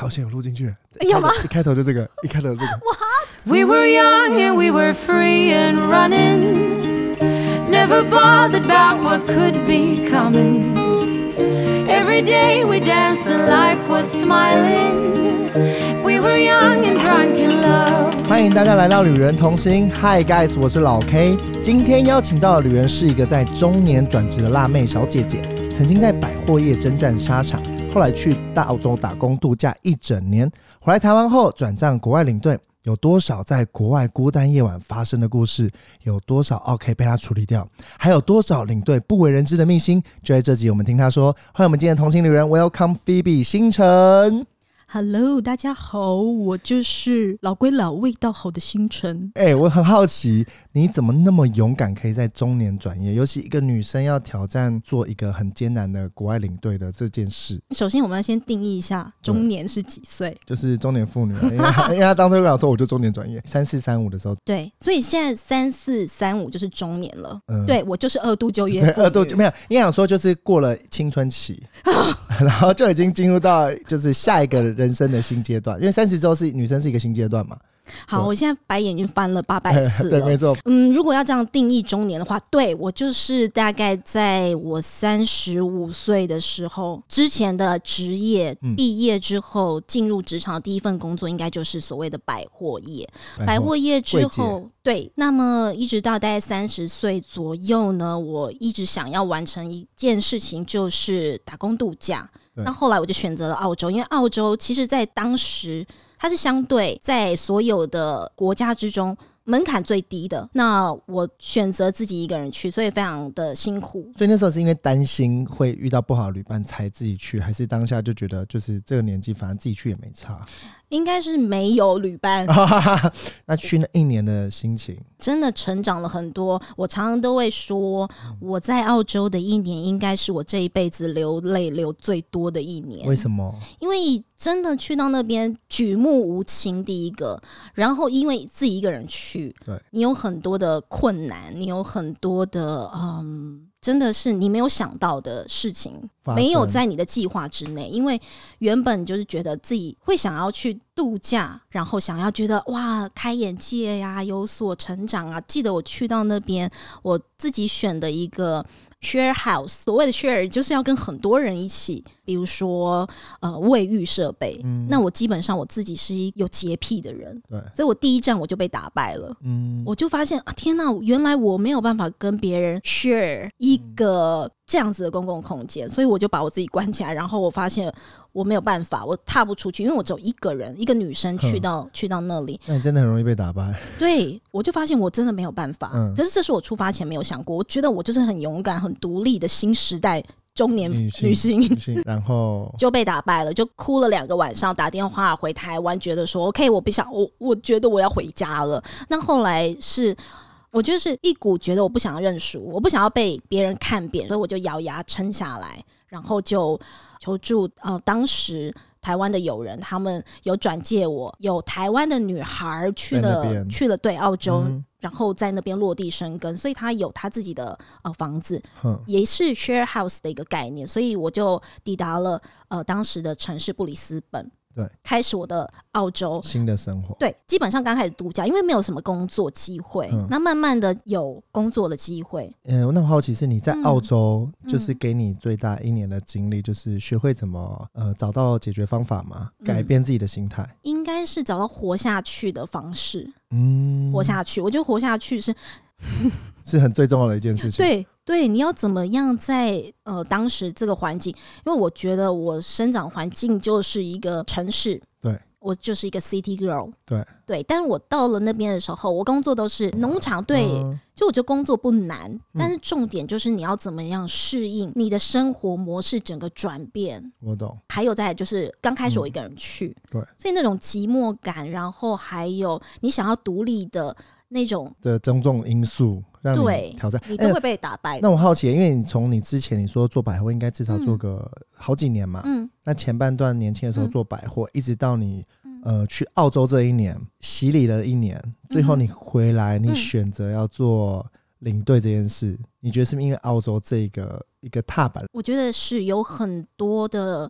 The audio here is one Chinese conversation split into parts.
好像有录进去，有吗？一开头就这个，一开头这个。We were young and we were free and running. Never bothered about what could be coming. Every day we danced and life was smiling. We were young and drunk in love. 欢迎大家来到旅人同行，Hi guys，我是老 K。今天邀请到的旅人是一个在中年转职的辣妹小姐姐，曾经在百货业征战沙场，后来去大澳洲打工度假一整年，回来台湾后转战国外领队。有多少在国外孤单夜晚发生的故事？有多少 OK 被他处理掉？还有多少领队不为人知的秘辛？就在这集，我们听他说。欢迎我们今天的同行旅人，Welcome Phoebe 星辰。Hello，大家好，我就是老归老、味道好的星辰。哎、我很好奇，你怎么那么勇敢，可以在中年转业？尤其一个女生要挑战做一个很艰难的国外领队的这件事，首先，我们要先定义一下中年是几岁。就是中年妇女啊。因为她因为她当初跟我说，我就中年转业，三四三五的时候，对，所以现在三四三五就是中年了。嗯，对我就是二度就业 二度就没有，应该想说就是过了青春期，然后就已经进入到就是下一个人生的新阶段。因为三十周是女生是一个新阶段嘛，好，我现在白眼已经翻了八百次 对，了没。错，嗯，如果要这样定义中年的话，对我就是大概在我三十五岁的时候，之前的职业嗯毕业之后进入职场的第一份工作，应该就是所谓的百货业。百货业之后，对，那么一直到大概三十岁左右呢，我一直想要完成一件事情，就是打工度假。对那后来我就选择了澳洲，因为澳洲其实在当时它是相对在所有的国家之中。门槛最低的，那我选择自己一个人去，所以非常的辛苦。所以那时候是因为担心会遇到不好的旅伴才自己去，还是当下就觉得就是这个年纪，反正自己去也没差。应该是没有旅伴，那去那一年的心情，真的成长了很多。我常常都会说，我在澳洲的一年，应该是我这一辈子流泪流最多的一年。为什么？因为真的去到那边举目无亲，第一个，然后因为自己一个人去，对你有很多的困难，你有很多的嗯。真的是你没有想到的事情，没有在你的计划之内。因为原本就是觉得自己会想要去度假，然后想要觉得哇开眼界呀、有所成长啊。记得我去到那边，我自己选的一个 share house，所谓的 share 就是要跟很多人一起，比如说呃卫浴设备。嗯那我基本上我自己是一有洁癖的人，对，所以我第一站我就被打败了。嗯，我就发现啊，天呐，原来我没有办法跟别人 share 一个这样子的公共空间，所以我就把我自己关起来。然后我发现我没有办法，我踏不出去，因为我只有一个人，一个女生去到去到那里，那你真的很容易被打败。对我就发现我真的没有办法。嗯可是这是我出发前没有想过，我觉得我就是很勇敢、很独立的新时代中年。女性，然后就被打败了，就哭了两个晚上，打电话回台湾，觉得说 OK，我不想，我我觉得我要回家了。那后来是。我就是一股觉得我不想要认输，我不想要被别人看扁，所以我就咬牙撑下来，然后就求助呃当时台湾的友人，他们有转借我，有台湾的女孩去了去了对澳洲，嗯然后在那边落地生根，所以他有他自己的呃房子，也是 share house 的一个概念，所以我就抵达了呃当时的城市布里斯本，对，开始我的澳洲。新的生活，对，基本上刚开始度假，因为没有什么工作机会，嗯那慢慢的有工作的机会。嗯，那我好奇是你在嗯澳洲，就是嗯给你最大一年的经历，就是学会怎么呃找到解决方法嘛，嗯改变自己的心态。应该是找到活下去的方式，嗯，活下去。我觉得活下去是 是很最重要的一件事情。，对对，你要怎么样在呃当时这个环境？因为我觉得我生长环境就是一个城市，对我就是一个 city girl，对对。但是我到了那边的时候，我工作都是农场，对，嗯就我觉得工作不难，但是重点就是你要怎么样适应你的生活模式整个转变。我懂。还有再就是刚开始我一个人去，嗯对所以那种寂寞感，然后还有你想要独立的那种，的种种因素让对你挑战。哎你都会被打败的。那我好奇，因为你从你之前你说做百货，应该至少做个好几年嘛。嗯，那前半段年轻的时候嗯做百货，一直到你呃去澳洲这一年，洗礼了一年，最后你回来，你嗯选择要做领队这件事，你觉得是不是因为澳洲这个一个踏板？我觉得是有很多的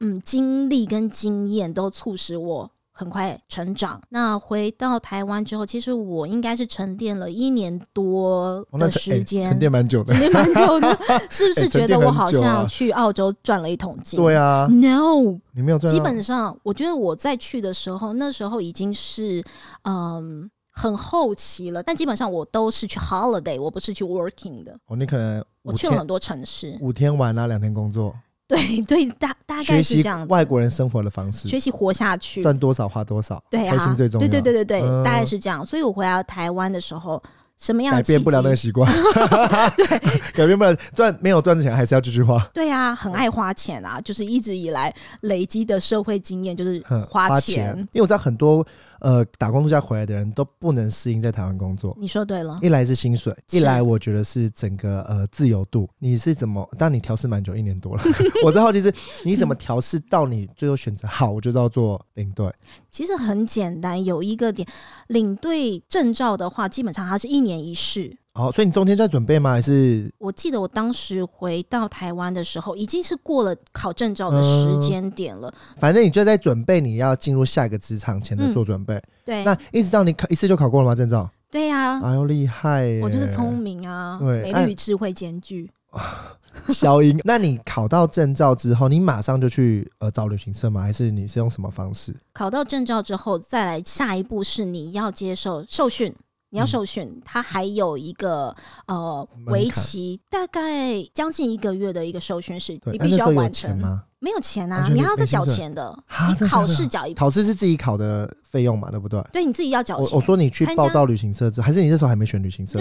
嗯经历跟经验都促使我很快成长。那回到台湾之后，其实我应该是沉淀了一年多的时间，沉淀蛮久的沉。淀蛮久的，是不是觉得我好像去澳洲赚了一桶金？对啊，，No，你没有赚，基本上我觉得我在去的时候，那时候已经是嗯。很后期了，但基本上我都是去 holiday，我不是去 working 的。哦，你可能我去了很多城市，五天玩啊，两天工作，对 对，大大概是这样子。外国人生活的方式，学习活下去，赚多少花多少，对啊，开心最重要。对对对对对，嗯大概是这样。所以我回到台湾的时候，什么样改变不了那个习惯，对，改变不了赚没有赚钱还是要继续花，对啊，很爱花钱啊，就是一直以来累积的社会经验，就是哼花钱。因为我知道很多呃打工度假回来的人都不能适应在台湾工作。你说对了，一来是薪水，一来我觉得是整个呃自由度。你是怎么？当你调试蛮久，一年多了。我在好奇是，你怎么调试到你最后选择好，我就要做领队。其实很简单，有一个点，领队证照的话，基本上它是一年一试。哦、所以你中间在准备吗？还是我记得我当时回到台湾的时候，已经是过了考证照的时间点了。反正你就在准备你要进入下一个职场前的嗯做准备？对，那一直到你考一次就考过了吗？证照？对呀、哎呦，厉害！我就是聪明啊，对哎美丽与智慧兼具。消音。那你考到证照之后，你马上就去呃找旅行社吗？还是你是用什么方式？考到证照之后，再来下一步是你要接受受训。你要嗯受训，它还有一个呃为期大概将近一个月的一个受训是，对，你必须要完成。钱吗？没有钱啊，你还要再缴钱的。啊你考试缴一，考试是自己考的费用嘛，对不对？对你自己要缴钱。我我说你去报到旅行社之，还是你那时候还没选旅行社？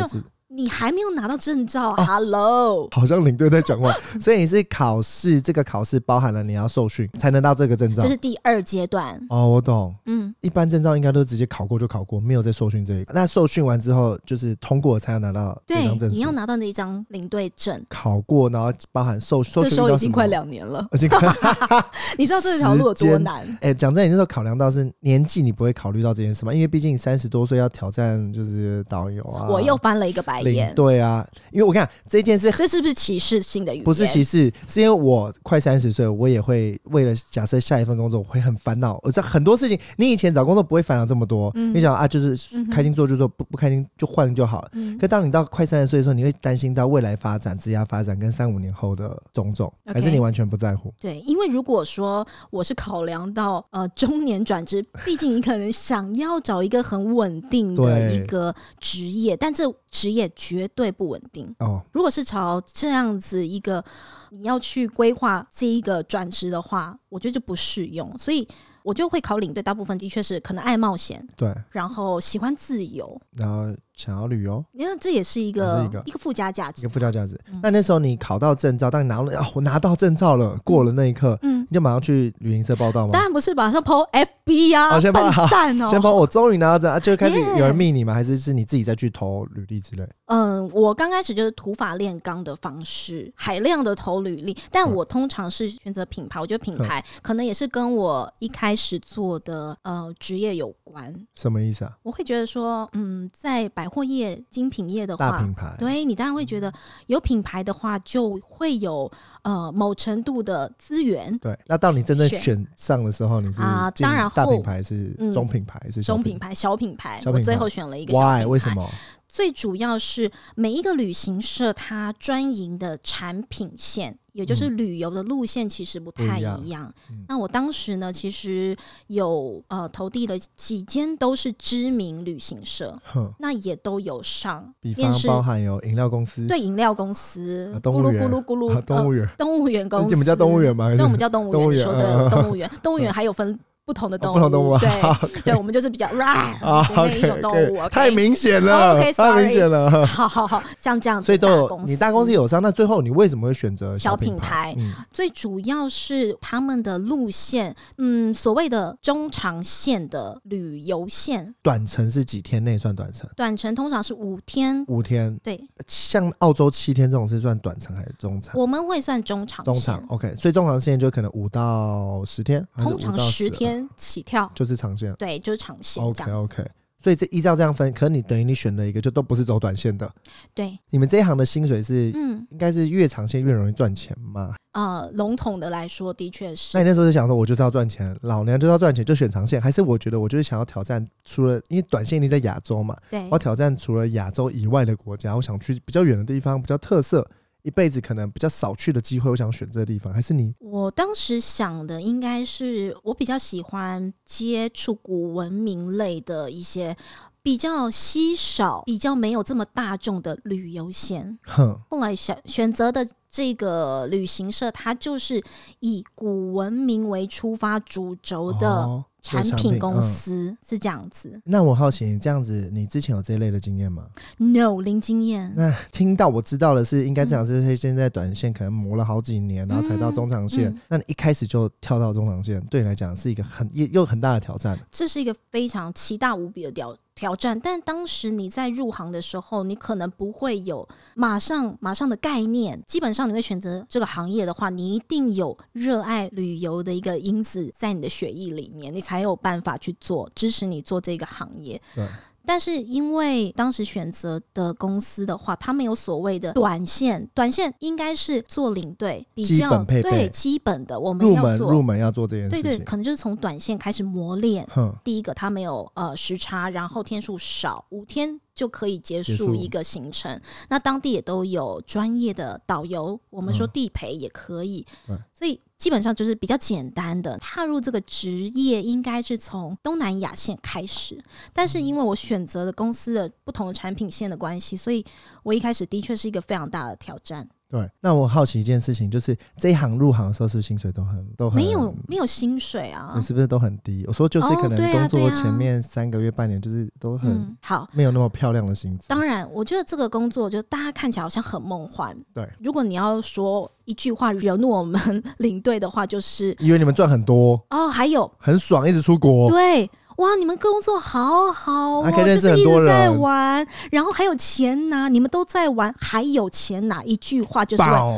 你还没有拿到证照、哦 h e l l o 好像领队在讲话，所以你是考试，这个考试包含了你要受训才能到这个证照这。是第二阶段。哦，我懂。嗯，一般证照应该都直接考过就考过，没有在受训这一个。那受训完之后，就是通过才要拿到这对张，证书。你要拿到那一张领队证。考过，然后包含受受这训到什么时候已经快，两年了，已经快。你知道这条路有多难？哎、讲真，你那时候考量到是年纪，你不会考虑到这件事吗？因为毕竟三十多岁要挑战就是导游啊，我又翻了一个白眼。对啊。因为我看这件事这是不是歧视性的语言？不是歧视，是因为我快三十岁，我也会为了假设下一份工作，我会很烦恼。我知道很多事情，你以前找工作不会烦恼这么多，嗯你想啊，就是开心做就做，不不开心就换就好了。嗯可当你到快三十岁的时候，你会担心到未来发展、职业发展跟三五年后的种种还是你完全不在乎？对，因为如果说我是考量到呃中年转职，毕竟你可能想要找一个很稳定的一个职业，但这职业绝对不稳定。哦，如果是朝这样子一个你要去规划这一个转职的话，我觉得就不适用，所以我就会考领队。大部分的确是可能爱冒险，对，然后喜欢自由，然后想要旅游，你看这也是一也个是一个附加价值一个。附加价值。嗯那那时候你考到证照，当你拿了，哦，我拿到证照了，过了那一刻，嗯，你就马上去旅行社报道吗当？然不是马上 PO FB 啊，哦先 po 笨蛋哦，先帮我终于拿到证，啊就开始有人密你吗？还是是你自己再去投履历之类？嗯，我刚开始就是土法炼钢的方式，海量的投履历，但嗯我通常是选择品牌。我觉得品牌可能也是跟我一开始做的呃职业有关。什么意思啊？我会觉得说，嗯，在百货业、精品业的话大品，牌，对你当然会觉得有品牌的话，就会有呃某程度的资源。对。那到你真正选选上的时候，你是啊当然后大品牌是嗯中品牌还是小中品牌、小品牌，我最后选了一个小品？Why？为什？么？最主要是每一个旅行社它专营的产品线，也就是旅游的路线，其实不太一样一样。嗯那我当时呢，其实有呃投递了几间都是知名旅行社，那也都有上比方。包含有饮料公司，对饮料公司啊，咕噜咕噜咕噜，啊，动物园，呃动物园 公司，你们叫动物园吗？还是对，我们叫动物园。你说对动物园，动物园 还有分不同的动物，哦不同动物。啊，对好对，我们就是比较 r 啊的那一种动物。太明显了，太明显了。好好好，像这样子，所以都有你大公司有上，那最后你为什么会选择小品品牌？嗯，最主要是他们的路线，嗯，所谓的中长线的旅游线，短程是几天内算短程？短程通常是五天。五天，对，像澳洲七天这种是算短程还是中长？我们会算中长，中长 OK，所以中长线就可能五到十天，通常5到12十天起跳，就是长线。对，就是长线 OK OK 所以这依照这样分，可你等于你选了一个就都不是走短线的。对，你们这一行的薪水是、嗯，应该是越长线越容易赚钱嘛？呃，笼统的来说，的确是。那你那时候就想说，我就是要赚钱，老娘就是要赚钱，就选长线，还是我觉得我就是想要挑战，除了因为短线你在亚洲嘛，对。我要挑战除了亚洲以外的国家，我想去比较远的地方，比较特色，一辈子可能比较少去的机会，我想选这个地方，还是你我当时想的应该是，我比较喜欢接触古文明类的一些比较稀少、比较没有这么大众的旅游线。哼后来选选择的这个旅行社，它就是以古文明为出发主轴的哦产品公嗯司，是这样子。那我好奇，你这样子，你之前有这一类的经验吗？No 零经验，那听到我知道的是，应该这样是现在短线可能磨了好几年，然后才到中长线。嗯那你一开始就跳到中长线，对你来讲是一个很又又很大的挑战。这是一个非常奇大无比的挑挑战。但当时你在入行的时候，你可能不会有马上马上的概念。基本上你会选择这个行业的话，你一定有热爱旅游的一个因子在你的血液里面，你才有办法去做支持你做这个行业。对。但是因为当时选择的公司的话，他们有所谓的短线，短线应该是做领队比较对基本的，我们入门要做。入门要做这件对对，可能就是从短线开始磨练。第一个，它没有呃时差，然后天数少，五天就可以结结束束。一个行程。那当地也都有专业的导游，我们说嗯。地陪也可以，对。所以基本上就是比较简单的。踏入这个职业应该是从东南亚线开始，但是因为我选择的公司的不同的产品线的关系，所以我一开始的确是一个非常大的挑战。对。那我好奇一件事情，就是这一行入行的时候，是不是薪水都很都很没有没有薪水啊你，是不是都很低？我说就是哦可能工作前面三个月、半年，就是都很嗯，好。没有那么漂亮的薪资。当然，我觉得这个工作就大家看起来好像很梦幻。对，如果你要说一句话惹怒我们 领队的话，就是以为你们赚很多，哦，还有很爽，一直出国。对。哇，你们工作好好哦，还可以认识就是一直在玩，然后还有钱拿，你们都在玩，还有钱拿。一句话就是爆！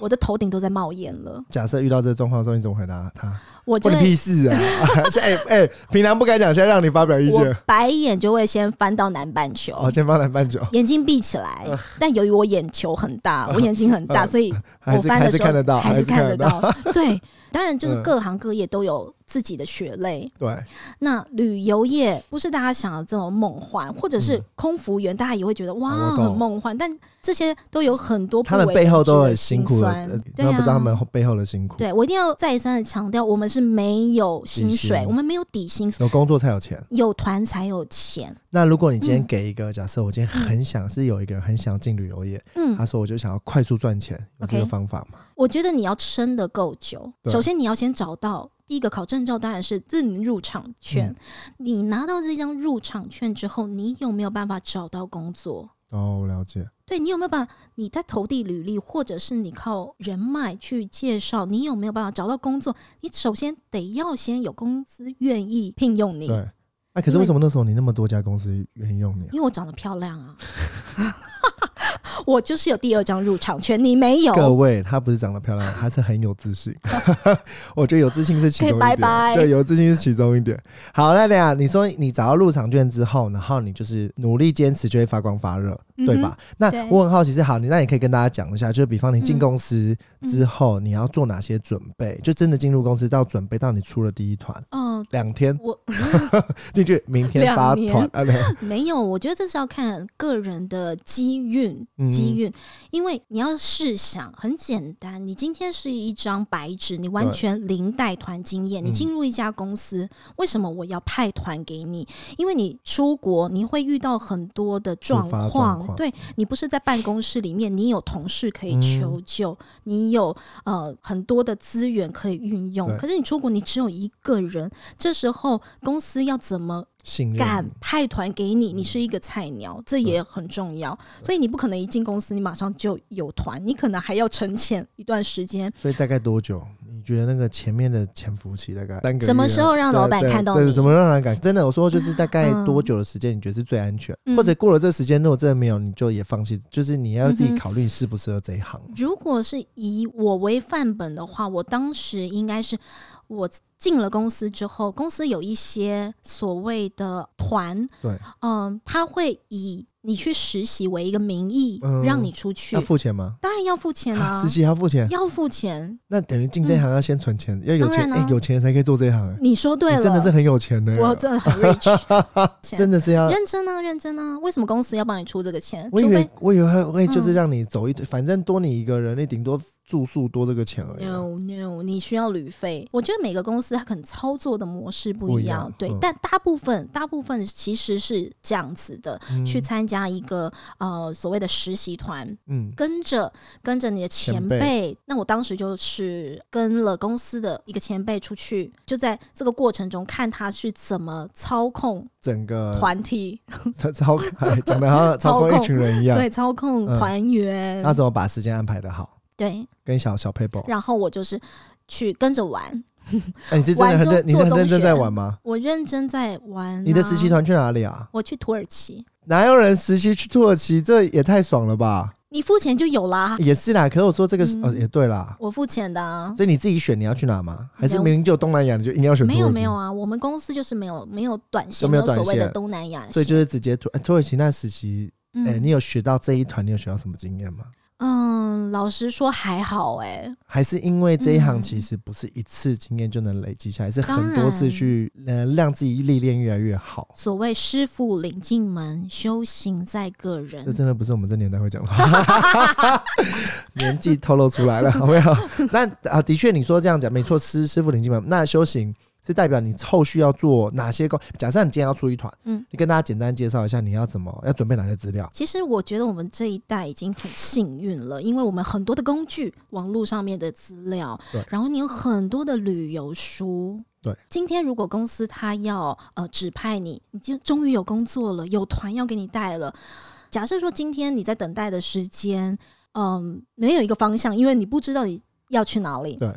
我的头顶都在冒烟了，假设遇到这个状况的时候，你怎么回答他？关你我就会屁事啊！哎哎、平常不敢讲，现在让你发表意见。白眼就会先翻到南半球，哦，先翻南半球，眼睛闭起来。但由于我眼球很大，我眼睛很大，所以 我翻的时候是看得到，还是看得到。到。对，当然就是嗯各行各业都有自己的血泪。对，那旅游业不是大家想的这么梦幻，或者是嗯空服员，大家也会觉得哇很梦幻，但这些都有很多不他们背后都很辛苦对啊不知道他们背后的辛苦。对我一定要再三的强调，我们是没有薪水，薪我们没有底薪，有工作才有钱。有团才有钱。那如果你今天嗯给一个假设，我今天很想是有一个人很想进旅游业，嗯他，说我就想要快速赚钱，有这个方法吗？我觉得你要撑得够久，首先你要先找到第一个考证照，当然是自入场券。嗯你拿到这张入场券之后，你有没有办法找到工作？哦，我了解。对你有没有办法？你在投递履历，或者是你靠人脉去介绍，你有没有办法找到工作？你首先得要先有公司愿意聘用你，对。那、可是为为什么那时候你那么多家公司愿意用你、啊？因为我长得漂亮啊。我就是有第二张入场券，你没有。各位，她不是长得漂亮，她是很有自信。我觉得有自信是其中一点，拜拜对，有自信是其中一点。好，那等一下你说你找到入场券之后，然后你就是努力坚持，就会发光发热，对吧？那我很好奇是，好，你那你可以跟大家讲一下，就是比方你进嗯公司之后，你要做哪些准备？就真的进入公司到准备到你出了第一团，嗯、两天我 进去，明天发团啊，没有，我觉得这是要看个人的机运，嗯机运。因为你要试想，很简单，你今天是一张白纸，你完全零带团经验，你嗯进入一家公司，为什么我要派团给你？因为你出国，你会遇到很多的状况，对你不是在办公室里面，你有同事可以嗯求救，你有呃很多的资源可以运用。可是你出国，你只有一个人，这时候公司要怎么信任敢派团给你，你是一个菜鸟，这也很重要。所以你不可能一进公司你马上就有团，你可能还要沉潜一段时间。所以大概多久？你你觉得那个前面的潜伏期大概三个月什么时候让老板对对对，看到你什么让人感真的？我说就是大概嗯多久的时间你觉得是最安全？嗯或者过了这时间，如果真的没有，你就也放弃，就是你要自己考虑你适不适合这一行。如果是以我为范本的话，我当时应该是我进了公司之后，公司有一些所谓的团，对，嗯，他会以你去实习为一个名义，嗯让你出去要，付钱吗？当然要付钱啊，实习要付钱，要付钱。那等于进这一行要先存钱，要有钱，哎、有钱人才可以做这一行、哎你说对了，真的是很有钱的，我真的很 rich，真的是要。认真啊，认真啊！为什么公司要帮你出这个钱？我以除非为我以为会会就是嗯让你走一，反正多你一个人，你顶多住宿多这个钱而已啊。No No，你需要旅费。我觉得每个公司它可能操作的模式不不一一样，对，嗯但大部分大部分其实是这样子的，嗯去参加一个呃所谓的实习团，嗯，跟着跟着你的前前辈。辈那我当时就是跟了公司的一个前辈出去，就在这个过程中看他去怎么操控整个团体，操操哎讲的好像操控一群人一样，对，操控嗯团员，他怎么把时间安排的好？对，跟小小 paper，然后我就是去跟着玩，哎，你是真的很认，你是很认真在玩吗？我认真在玩、你的实习，团去哪里啊？我去土耳其，哪有人实习去土耳其？这也太爽了吧！你付钱就有啦，也是啦，可是我说这个哦，也对啦。我付钱的、啊。所以你自己选你要去哪吗？还是明明就东南亚，你就一定要选？没有没有，啊，我们公司就是没有没有短线，没有短所谓的东南亚线，所以就是直接土哎土耳其那实习，嗯哎，你有学到这一团，你有学到什么经验吗？嗯，老实说还好哎、还是因为这一行嗯其实不是一次经验就能累积下来，是很多次去呃让自己历练越来越好。所谓师傅领进门，修行在个人这人。真的不是我们这年代会讲的话，年纪透露出来了，好没有？那啊，的确你说这样讲没错，师师傅领进门，那修行是代表你后续要做哪些工？假设你今天要出一团，嗯你跟大家简单介绍一下你要怎么要准备哪些资料？其实我觉得我们这一代已经很幸运了，因为我们很多的工具，网络上面的资料对，然后你有很多的旅游书。对，今天如果公司他要呃指派你，你就终于有工作了，有团要给你带了。假设说今天你在等待的时间，嗯，没有一个方向，因为你不知道你要去哪里。对，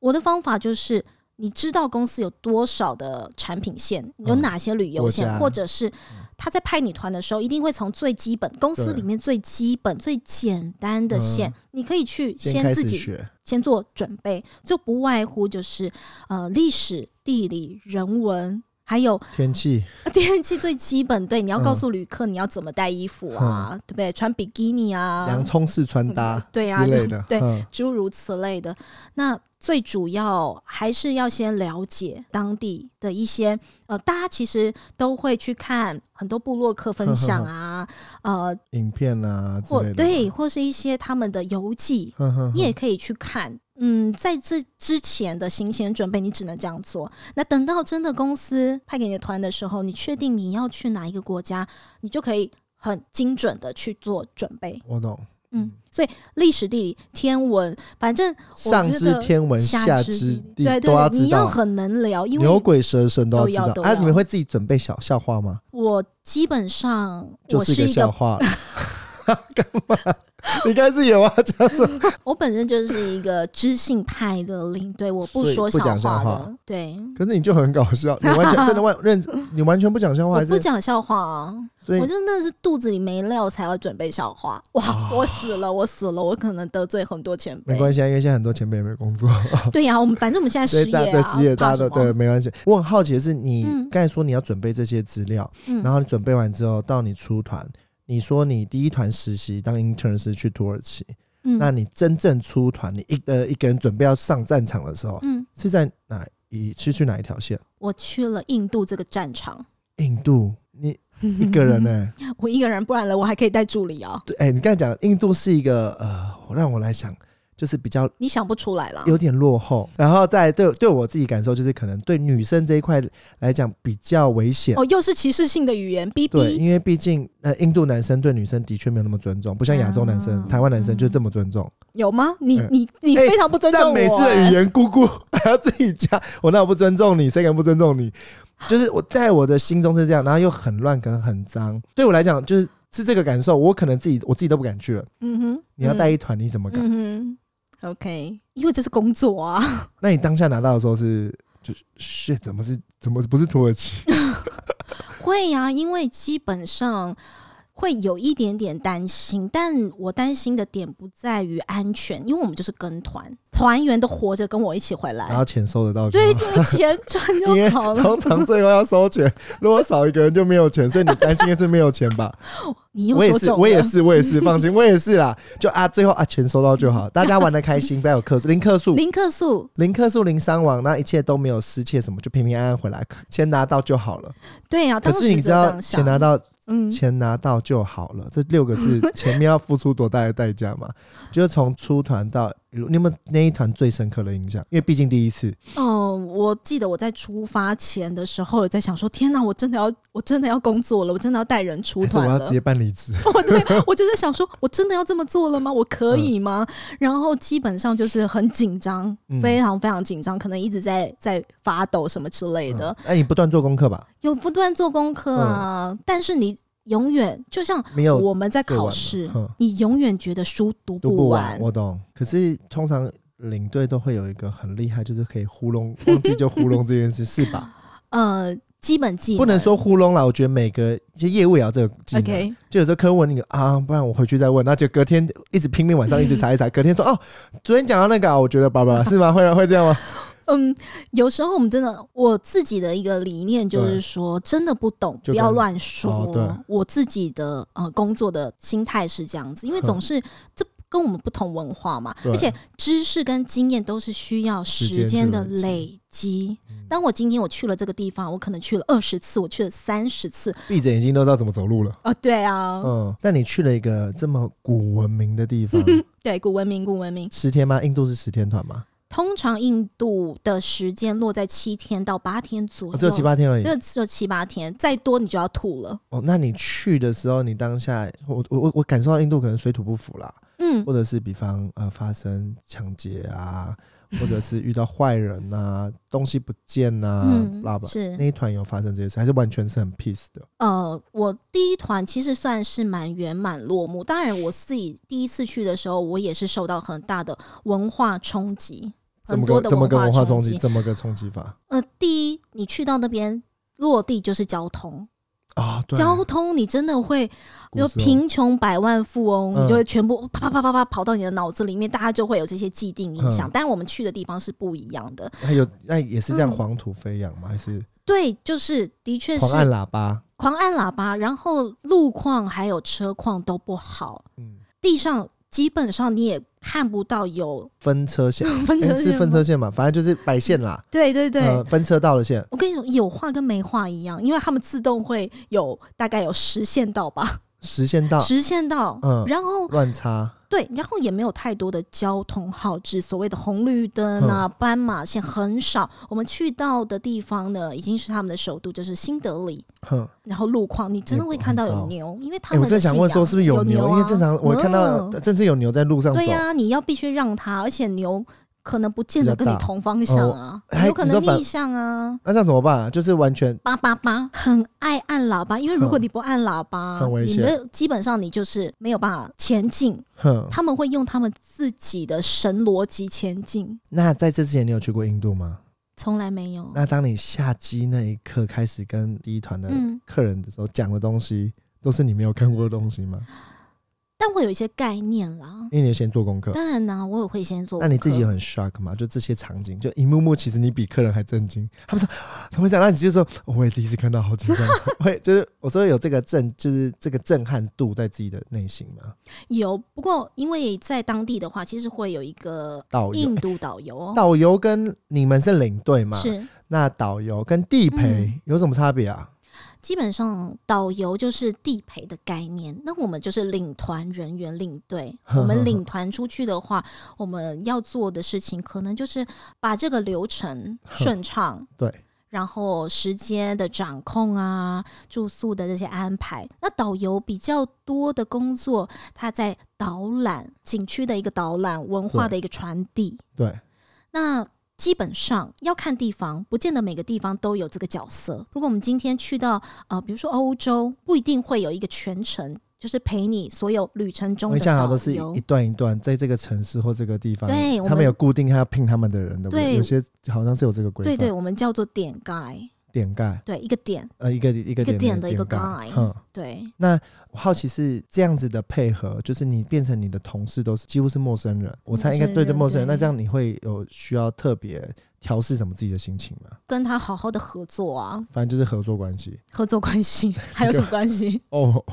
我的方法就是，你知道公司有多少的产品线，有嗯哪些旅游线，或者是他在派你团的时候，一定会从最基本公司里面最基本、最简单的线，嗯你可以去先自己先做准备，就不外乎就是呃历史、地理、人文。还有天气。天气最基本，对，你要告嗯。诉旅客你要怎么带衣服啊，对不对？穿比基尼啊，洋葱式穿搭对啊之类的，对嗯。诸如此类的。那最主要还是要先了解当地的一些呃，大家其实都会去看很多部落客分享啊，呃，影片啊或对，或是一些他们的游记，你也可以去看。嗯，在这之前的行前准备，你只能这样做。那等到真的公司派给你的团的时候，你确定你要去哪一个国家，你就可以很精准的去做准备。我懂。嗯，所以历史、地理、天文，反正我上知天文，下知对对，你。要很能聊，因为牛鬼蛇神都要都知道啊！要都要你们会自己准备小笑话吗？我基本上就是一个，笑话，干嘛？你该是有啊，讲什么？我本身就是一个知性派的领队，我不所以说不讲话的对，可是你就很搞笑，你完全真的完 认，你完全不讲笑话，我还是？不讲笑话啊，所以我真的是肚子里没料才要准备笑话，哇，我死了，我死了，我可能得罪很多前辈。没。关系啊，因为现在很多前辈也没工作，对呀、我们反正我们现在失业啊，对失业，大家都怕什么？对没关系。我很好奇的是，你嗯。刚才说你要准备这些资料，嗯。然后你准备完之后到你出团，你说你第一团实习当 intern 是去土耳其，嗯那你真正出团，你一呃一个人准备要上战场的时候，嗯，是在哪一是去哪一条线？我去了印度这个战场，印度，你一个人呢、我一个人，不然了我还可以带助理哦。对，哎、你刚才讲印度是一个呃，让我来想，就是比较你想不出来了。有点落后，然后再对对我自己感受就是可能对女生这一块来讲比较危险。哦，又是歧视性的语言，B 对，因为毕竟呃，印度男生对女生的确没有那么尊重，不像亚洲男生、啊台湾男生就这么尊重。有吗？你嗯你你哎非常不尊重我、赞美式的哎语言，姑姑 还要自己加，我那我不尊重你，谁敢不尊重你？就是我在我的心中是这样，然后又很乱跟很脏，对我来讲就是是这个感受，我可能自己我自己都不敢去了。嗯哼，你要带一团，你怎么敢？嗯哼，OK，因为这是工作啊。那你当下拿到的时候是就 shit，怎么是怎么不是土耳其？会呀、因为基本上会有一点点担心，但我担心的点不在于安全，因为我们就是跟团，团员都活着跟我一起回来然，后钱收得到就对好。钱赚就好了。通常最后要收钱，如果少一个人就没有钱，所以你担心的是没有钱吧？你我也是，我也是，我也是，放心，我也是啦。就啊，最后啊，钱收到就好，大家玩的开心，不要有客诉，零客诉，零克数，零客诉，零伤亡，那一切都没有失窃什么，就平平安安回来，钱拿到就好了。对呀、啊，可是你知道，钱拿到，嗯，钱拿到就好了，这六个字 前面要付出多大的代价嘛？就是从出团到你有没有那一团最深刻的印象？因为毕竟第一次，哦，我记得我在出发前的时候，有在想说，天哪，我真的要，我真的要工作了，我真的要带人出团了我要直。接办离职？我对 我就在想说，我真的要这么做了吗？我可以吗？然后基本上就是很紧张，嗯非常非常紧张，可能一直在在发抖什么之类的，嗯那、你不断做功课吧？有不断做功课啊。但是你永远就像没有我们在考试嗯，你永远觉得书读读不不完完，。我懂。可是通常领队都会有一个很厉害，就是可以糊弄，忘记就糊弄这件事，是吧？呃，基本技能不能说糊弄了，我觉得每个就业务也要这个技能。就有时候客户问你啊，不然我回去再问，那就隔天一直拼命晚上一直查一查，隔天说哦，昨天讲到那个、啊，我觉得爸爸是吗？会会这样吗？嗯，有时候我们真的，我自己的一个理念就是说，真的不懂不要乱说。我自己的呃工作的心态是这样子，因为总是这跟我们不同文化嘛，而且知识跟经验都是需要时间的累积当我今天我去了这个地方，我可能去了二十次，我去了三十次闭着眼睛都知道怎么走路了。啊，对啊，嗯，但你去了一个这么古文明的地方，对，古文明，古文明。十天吗？印度是十天团吗？通常印度的时间落在七天到八天左右，哦只有七八天而已。就只有七八天，再多你就要吐了。哦，那你去的时候，你当下，我我我我感受到印度可能水土不服啦，嗯，或者是比方呃发生抢劫啊，或者是遇到坏人啊，东西不见啊，嗯拉吧。是那一团有发生这些事，还是完全是很 peace 的？呃，我第一团其实算是蛮圆满落幕。当然，我自己第一次去的时候，我也是受到很大的文化冲击，怎很多怎么个文化冲冲击？怎么个冲击法呃，第一，你去到那边落地就是交通，啊？对，交通你真的会有贫穷百万富翁，嗯你就会全部啪啪啪啪啪跑到你的脑子里面，大家就会有这些既定印象。嗯但我们去的地方是不一样的，还有那也是这样嗯黄土飞扬吗？还是对，就是的确是狂按喇叭？狂按喇叭，然后路况还有车况都不好，嗯，地上基本上你也看不到有分车线，分车线是分车线嘛？反正就是白线啦，对对对。呃，分车道的线，我跟你说，有画跟没画一样，因为他们自动会有大概有实线道吧，实线道。实线道，嗯然后乱插，对，然后也没有太多的交通号志，所谓的红绿灯啊、斑马线很少。我们去到的地方呢，已经是他们的首都，就是新德里。哼。然后路况你真的会看到有牛，因为他们的正想问说是不是有信仰有因为正常我看到嗯甚至有牛在路上走对，呀、你要必须让它，而且牛可能不见得跟你同方向啊，哦有可能逆向啊。那这样怎么办啊？就是完全叭叭叭，很爱按喇叭，因为如果你不按喇叭，很危险你没有基本上你就是没有办法前进。哼。他们会用他们自己的神逻辑前进，那在这之前你有去过印度吗？从来没有。那当你下机那一刻开始跟第一团的嗯，客人的时候，讲的东西都是你没有看过的东西吗？但会有一些概念啦。因为你先做功课。当然啦，我也会先做。那你自己有很 shock 吗？就这些场景，就一幕幕，其实你比客人还震惊。他们说怎么会这样？那你就说，哦我也第一次看到，好紧张。会就是我说有这个震，就是这个震撼度在自己的内心吗？有，不过因为在当地的话，其实会有一个导游印度导游哦，导游跟你们是领队嘛？是那导游跟地陪嗯有什么差别啊？基本上导游就是地陪的概念，那我们就是领团人员领队。我们领团出去的话，我们要做的事情可能就是把这个流程 顺畅，对，然后时间的掌控啊，住宿的这些安排。那导游比较多的工作，他在导览景区的一个导览，文化的一个传递。对，那基本上要看地方，不见得每个地方都有这个角色。如果我们今天去到呃，比如说欧洲，不一定会有一个全程。就就是陪你所有旅程中的我跟你讲，好都是游一。段一段，在这个城市或这个地方，对他们有固定他要聘他们的人，对不对？有些好像是有这个规定。对对，我们叫做点盖，点盖，对，一个点，呃，一个一个一个点的一个盖盖嗯，对，那我好奇是这样子的配合，就是你变成你的同事都是几乎是陌生人，我猜应该对对陌生人。那这样你会有需要特别调试什么自己的心情吗？跟他好好的合作啊，反正就是合作关系。合作关系 还有什么关系？哦，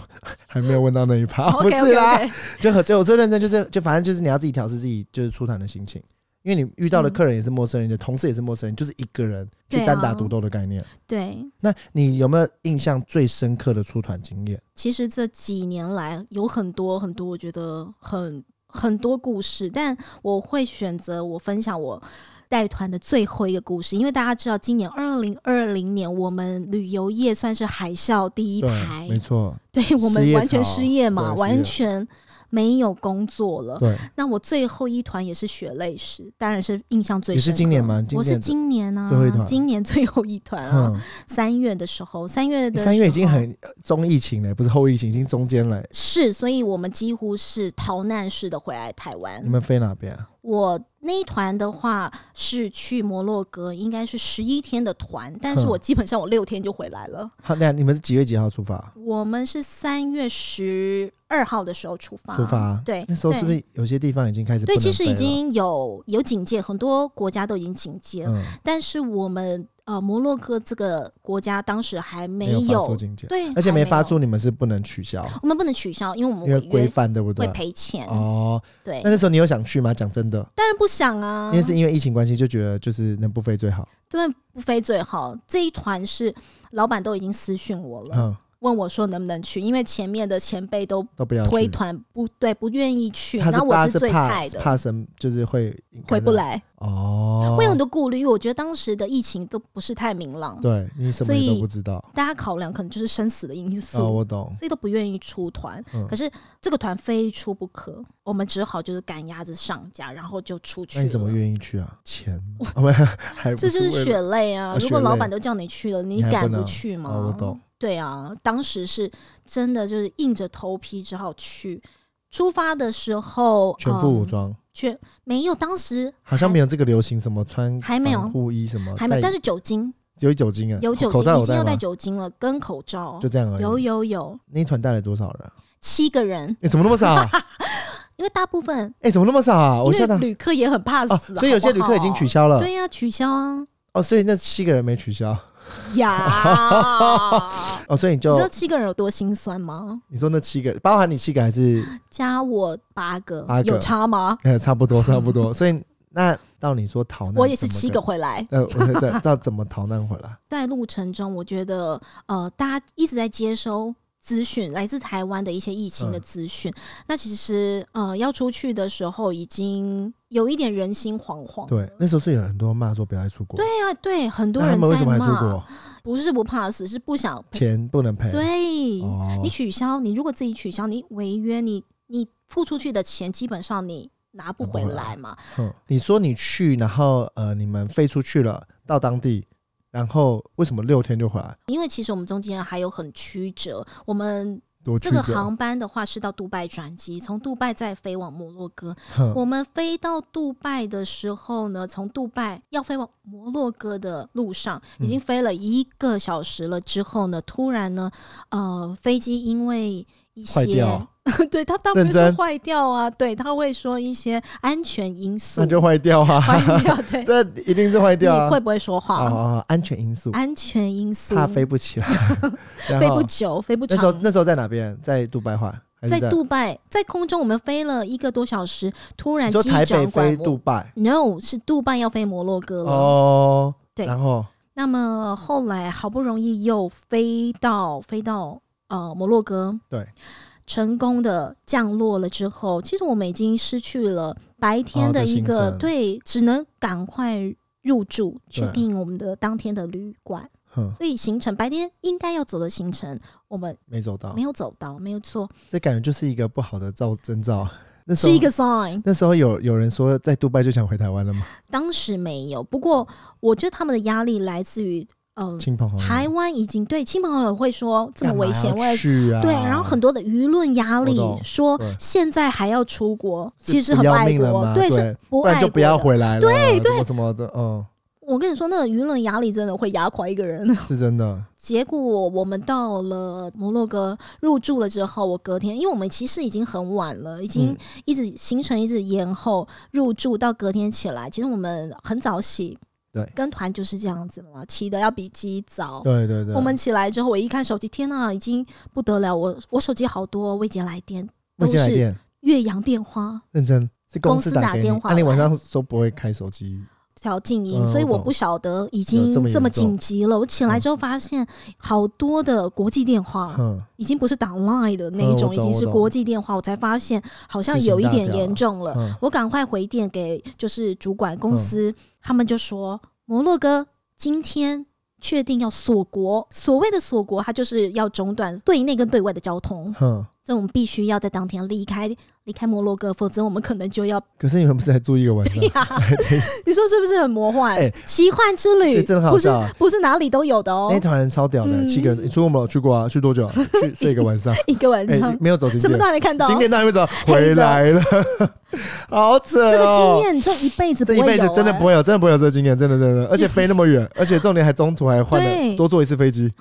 还没有问到那一趴，不是啦，就合就我这认真就是就反正就是你要自己调试自己就是出团的心情。因为你遇到的嗯客人也是陌生人，你的同事也是陌生人，就是一个人去单打独斗的概念。对。那你有没有印象最深刻的出团经验？其实这几年来有很多很多，我觉得很很多故事，但我会选择我分享我带团的最后一个故事，因为大家知道，今年二零二零年我们旅游业算是海啸第一，排没，错，对我们完全失业嘛，业完全没有工作了。对，那我最后一团也是血泪史，当然是印象最你是。今年吗今我是今年啊，最后一团今年最后一团啊，嗯，三月的时候，三月的三月已经很中疫情了，不是后疫情，已经中间了。是，所以我们几乎是逃难式的回来台湾你。们飞哪边啊？我那一团的话是去摩洛哥，应该是十一天的团，但是我基本上我六天就回来了。好，那你们是几月几号出发？我们是三月十二号的时候出发，出发对，那时候是不是有些地方已经开始对，其实已经有有警戒，很多国家都已经警戒了，嗯但是我们呃摩洛哥这个国家当时还没有有，发对，而且没发出，你们是不能取消，我们不能取消，因为我们因为规范对不对会？赔钱。哦，对那，那时候你有想去吗？讲真的，当然不想啊，因为是因为疫情关系，就觉得就是能不飞最好。对不飞最好。这一团是老板都已经私讯我了，嗯，问我说能不能去，因为前面的前辈都都不要。推团不对，不愿意去，他然后我是最菜的，怕生就是会回不来，哦。会有很多顾虑，因为我觉得当时的疫情都不是太明朗，对你什么都不知道。大家考量可能就是生死的因素。哦，我懂。所以都不愿意出团，嗯可是这个团非出不可，我们只好就是赶鸭子上架，然后就出去。那你怎么愿意去啊？钱？这就是血泪啊！啊如果老板都叫你去了，你敢不去吗？哦我懂对啊，当时是真的就是硬着头皮只好去。出发的时候全副武嗯装，却没有，当时好像没有这个流行，什么穿还没有防护衣什么，还没有，但是酒精有酒精啊，有酒口精，已经要戴罩有戴吗？酒精了，跟口罩就这样而已。有有有那一团带了多少人？七个人，哎，怎么那么少啊？因为大部分哎，怎么那么少啊？我为旅客也很怕死哦，啊，所以有些旅客已经取消了。对呀、取消啊哦，所以那七个人没取消。呀！哦，所以你就你知道七个人有多心酸吗？你说那七个，包含你七个还是加我八个，八个有差吗？呃 差不多差不多？所以那到你说逃难，我也是七个。回来。呃，我觉得到怎么逃难回来？在路程中，我觉得呃，大家一直在接收资讯，来自台湾的一些疫情的嗯资讯。那其实呃，要出去的时候，已经有一点人心惶惶。对，那时候是有很多人骂说不要再出国。对啊，对，很多人那他们为什在么还出骂，国？不是不怕死，是不想钱不能赔。对。哦，你取消，你如果自己取消，你违约，你你付出去的钱基本上你拿不回来来嘛。嗯，你说你去，然后呃，你们飞出去了，到当地，然后为什么六天就回来？因为其实我们中间还有很曲折，我们这多曲折。个航班的话是到杜拜转机，从杜拜再飞往摩洛哥。我们飞到杜拜的时候呢，从杜拜要飞往摩洛哥的路上，已嗯经飞了一个小时了。之后呢，突然呢，呃，飞机因为一些 对他当然认真会说坏掉啊，对他会说一些安全因素，那就坏掉啊！坏掉。对，这一定是坏掉啊！你会不会说话？哦哦哦安全因素，安全因素，怕飞不起来，然飞不久，飞不那时候。那时候在哪边？在杜拜换还是在杜拜，在空中我们飞了一个多小时，突然机台北飞杜拜 No，是杜拜要飞摩洛哥了。哦，对然后那么后来好不容易又飞到飞到呃摩洛哥，对，成功的降落了之后，其实我们已经失去了白天哦的的一个、对，只能赶快入住，确对定我们的当天的旅馆。哼所以行程白天应该要走的行程，我们没走到没，有走到，没有错，这感觉就是一个不好的兆征兆。那是一个 sign。那时候有有人说在杜拜就想回台湾了吗？当时没有，不过我觉得他们的压力来自于嗯、亲朋好友台湾已经对亲朋好友会说这么危险，要为了去啊？对，然后很多的舆论压力说现在还要出国，其实很爱国，对，是不爱就不要。回来了，对什么什么的，嗯，我跟你说，那个舆论压力真的会压垮一个人。是真的，结果我们到了摩洛哥入住了之后，我隔天，因为我们其实已经很晚了，已经嗯一直行程一直延后，入住到隔天起来，其实我们很早起。对跟团就是这样子嘛，起的要比鸡早。对对对。我们起来之后，我一看手机，天呐，已经不得了！我我手机好多未接来电，都是电，岳阳电话认真是公公司打电话那你晚上都不会开手机，调静音，嗯所以我不晓得已经这么紧急了。我起来之后发现，好多的国际电话嗯，已经不是打 line 的那嗯一种，已经是国际电话。我才发现好像有一点严重了。嗯我赶快回电给就是主管公司，他们就说摩洛哥今天。确定要锁国，所谓的锁国，它就是要中断对内跟对外的交通，哼。所以我们必须要在当天离开离开摩洛哥，否则我们可能就要 可是你们不是还住一个晚上？呀。你说是不是很魔幻？哎奇幻之旅，这真的好不是笑啊不是哪里都有的哦那，团人超屌的，嗯七个人。你说我们有去过啊？去多久？去睡一个晚上。一个晚哎上，没有走景什么都没看到。景点都还没走，回来了，好扯这个经哦。验，这一辈子不这一辈子真的不会有，真的不会有这个经验，真的真的，而且飞那么远，而且重点还中途还换了多坐一次飞机，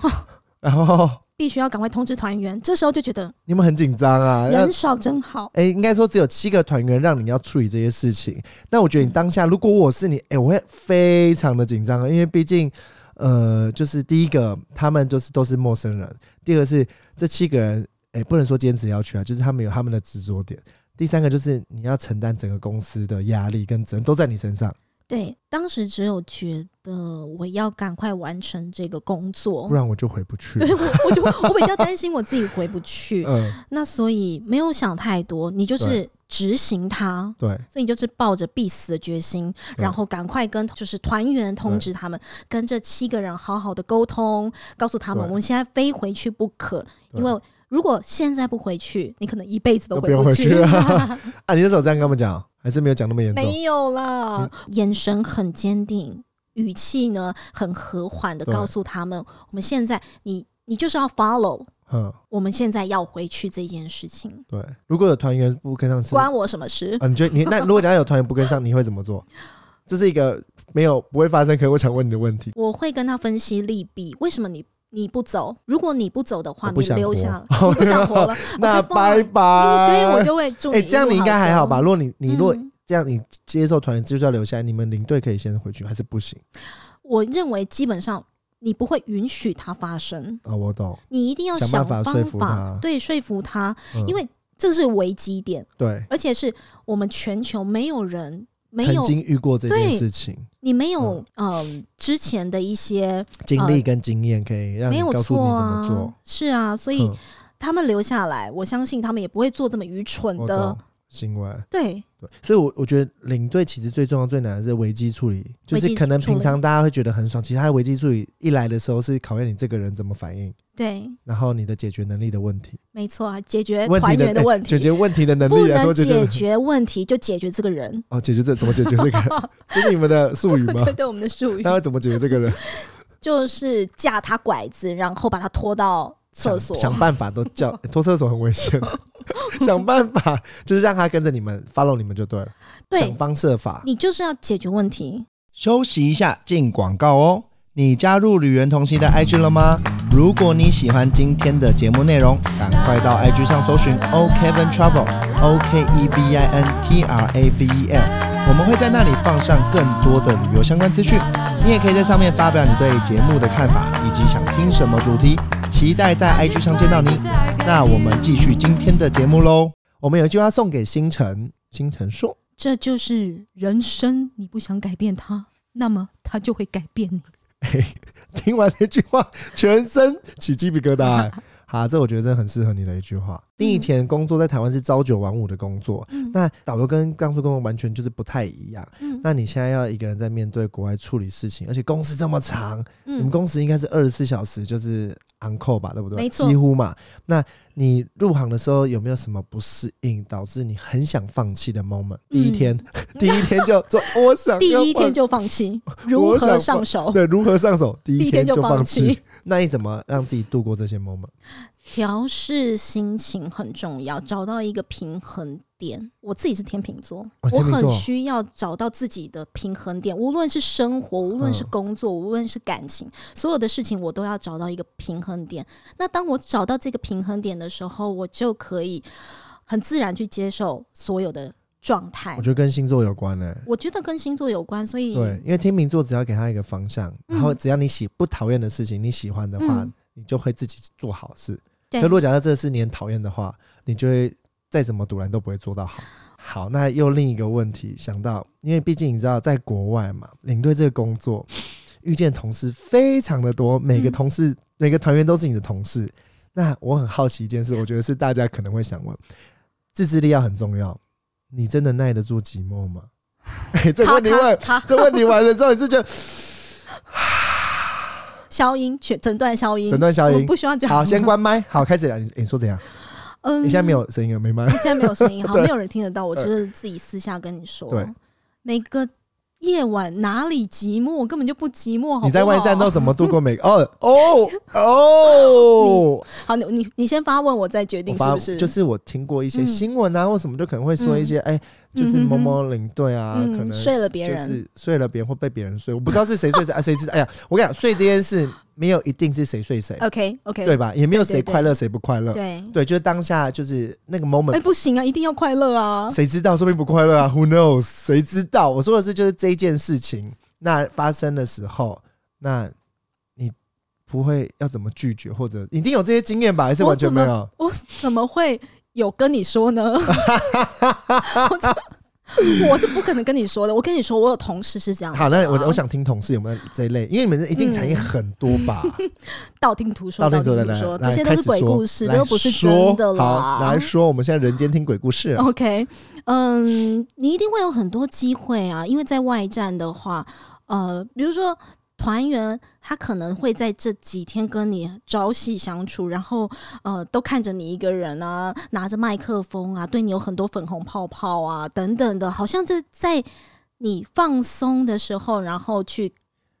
然后必须要赶快通知团员。这时候就觉得你们很紧张啊，人少真好。哎、应该说只有七个团员让你要处理这些事情。那我觉得你当下，如果我是你，哎、我会非常的紧张啊，因为毕竟，呃，就是第一个，他们就是都是陌生人；第二个是这七个人，哎、不能说坚持要去啊，就是他们有他们的执着点；第三个就是你要承担整个公司的压力跟责任都在你身上，对，当时只有觉得我要赶快完成这个工作不。然我就回不去。对我，我就我比较担心我自己回不去，嗯，那所以没有想太多，你就是执行它，对，所以你就是抱着必死的决心，然后赶快跟就是团员通知他们，跟这七个人好好的沟通，告诉他们我们现在非回去不可，因为如果现在不回去，你可能一辈子都回不去。去啊，你那时候这样跟他们讲，还是没有讲那么严重？没有啦，眼神很坚定，语气呢很和缓的告诉他们，我们现在你你就是要 follow，嗯，我们现在要回去这件事情，对。如果有团员不跟上关我什么事？啊，你觉得你那如果人家有团员不跟上，你会怎么做？这是一个没有不会发生，可是我想问你的问题。我会跟他分析利弊，为什么你你不走？如果你不走的话，你留下了，你不想活了，那拜拜。对我就会祝你哎、这样你应该还好吧？如果你你如果嗯。这样，你接受团员就是要留下来，你们领队可以先回去，还是不行？我认为基本上你不会允许它发生，啊？我懂，你一定要想办法说服他，对，说服他，嗯。因为这是危机点，对，而且是我们全球没有人没有曾经遇过这件事情，你没有嗯之前的一些经历跟经验可以让你没有告诉你错怎么做啊。，是啊，所以嗯他们留下来，我相信他们也不会做这么愚蠢的，行为。对。对，所以我，我觉得领队其实最重要、最难的是危机处理，就是可能平常大家会觉得很爽，其实他的危机处理一来的时候是考验你这个人怎么反应，对，然后你的解决能力的问题，没错啊，解决问题团员的哎问题，解决问题的能不力来说，能解决问题就解决这个人，哦，解决这怎么解决这个人？这是你们的术语吗 对？对，我们的术语那要怎么解决这个人？就是架他拐子，然后把他拖到厕所。想想办法都叫 拖厕所很危险，想办法就是让他跟着你们 follow 你们就对了，对想方设法。你就是要解决问题。休息一下，进广告哦。你加入旅人同行的 IG 了吗？如果你喜欢今天的节目内容，赶快到 IG 上搜寻 O Kevin Travel O K E V I N T R A V E L，我们会在那里放上更多的旅游相关资讯。你也可以在上面发表你对节目的看法，以及想听什么主题，期待在 IG 上见到你。那我们继续今天的节目喽。我们有一句话送给星辰，星辰说。这就是人生，你不想改变它，那么它就会改变你。听完那句话，全身起鸡皮疙瘩、欸。好，这我觉得真的很适合你的一句话。你以前工作在台湾是朝九晚五的工作，嗯那导游跟刚出工作完全就是不太一样。嗯那你现在要一个人在面对国外处理事情，而且工时这么长，你们嗯，工时应该是二十四小时，就是 on call 吧，对不对？没错几乎嘛。那你入行的时候有没有什么不适应，导致你很想放弃的 moment？、第一天，第一天就做，我想嗯第一天就放弃，如何上手？对如何上手，第一天就放弃。那你怎么让自己度过这些 moment？调试心情很重要，找到一个平衡点。我自己是天秤座，我哦秤座很需要找到自己的平衡点，无论是生活，无论是嗯工作，无论是感情，所有的事情我都要找到一个平衡点。那当我找到这个平衡点的时候，我就可以很自然去接受所有的状态我。觉得跟星座有关呢、我觉得跟星座有关，所以对，因为天秤座只要给他一个方向，嗯然后只要你喜不讨厌的事情，你喜欢的话，嗯你就会自己做好事。对可如果假设这个是你很讨厌的话，你就会再怎么堵然都不会做到好。好，那又另一个问题想到，因为毕竟你知道，在国外嘛，领队这个工作，遇见同事非常的多，每个嗯同事、每个团员都是你的同事。那我很好奇一件事，我觉得是大家可能会想问，自制力要很重要。你真的耐得住寂寞吗？哎、这个问题问，这问题完了之后，你是觉得消音，全诊断消音，诊断消音不需要讲。好，先关麦，好，开始聊。你你说怎样？嗯你现在没有声音了，没麦。现在没有声音，好，对没有人听得到。我就是自己私下跟你说，对每个夜晚哪里寂寞，我根本就不寂寞。好不好你在外站都怎么度过每个？哦哦哦！好？你你你先发问，我再决定是不是？就是我听过一些嗯新闻啊，或什么，就可能会说一些，哎，就是摸摸领队啊，嗯可能睡了别人就是睡了别人或被别人睡，我不知道是谁睡谁啊，谁知道？哎呀，我跟你讲，睡这件事没有一定是谁睡谁，OK OK 对吧？也没有谁快乐谁不快乐，对。对，就是当下就是那个哎、moment 哎不行啊，一定要快乐啊！谁知道，说不定不快乐啊？Who knows？谁知道？我说的是，就是这一件事情，那发生的时候，那你不会要怎么拒绝，或者一定有这些经验吧？还是完全没有？我怎么会有跟你说呢？我是不可能跟你说的。我跟你说，我有同事是这样啊。好，那我我想听同事有没有这一类，因为你们一定产业很多吧？道听途说，道听途说，这，些都是鬼故事，都不是真的啦。好，来说，我们现在人间听鬼故事。OK，嗯，你一定会有很多机会啊，因为在外站的话，呃，比如说团员他可能会在这几天跟你朝夕相处，然后呃，都看着你一个人啊，拿着麦克风啊，对你有很多粉红泡泡啊等等的，好像这在你放松的时候，然后去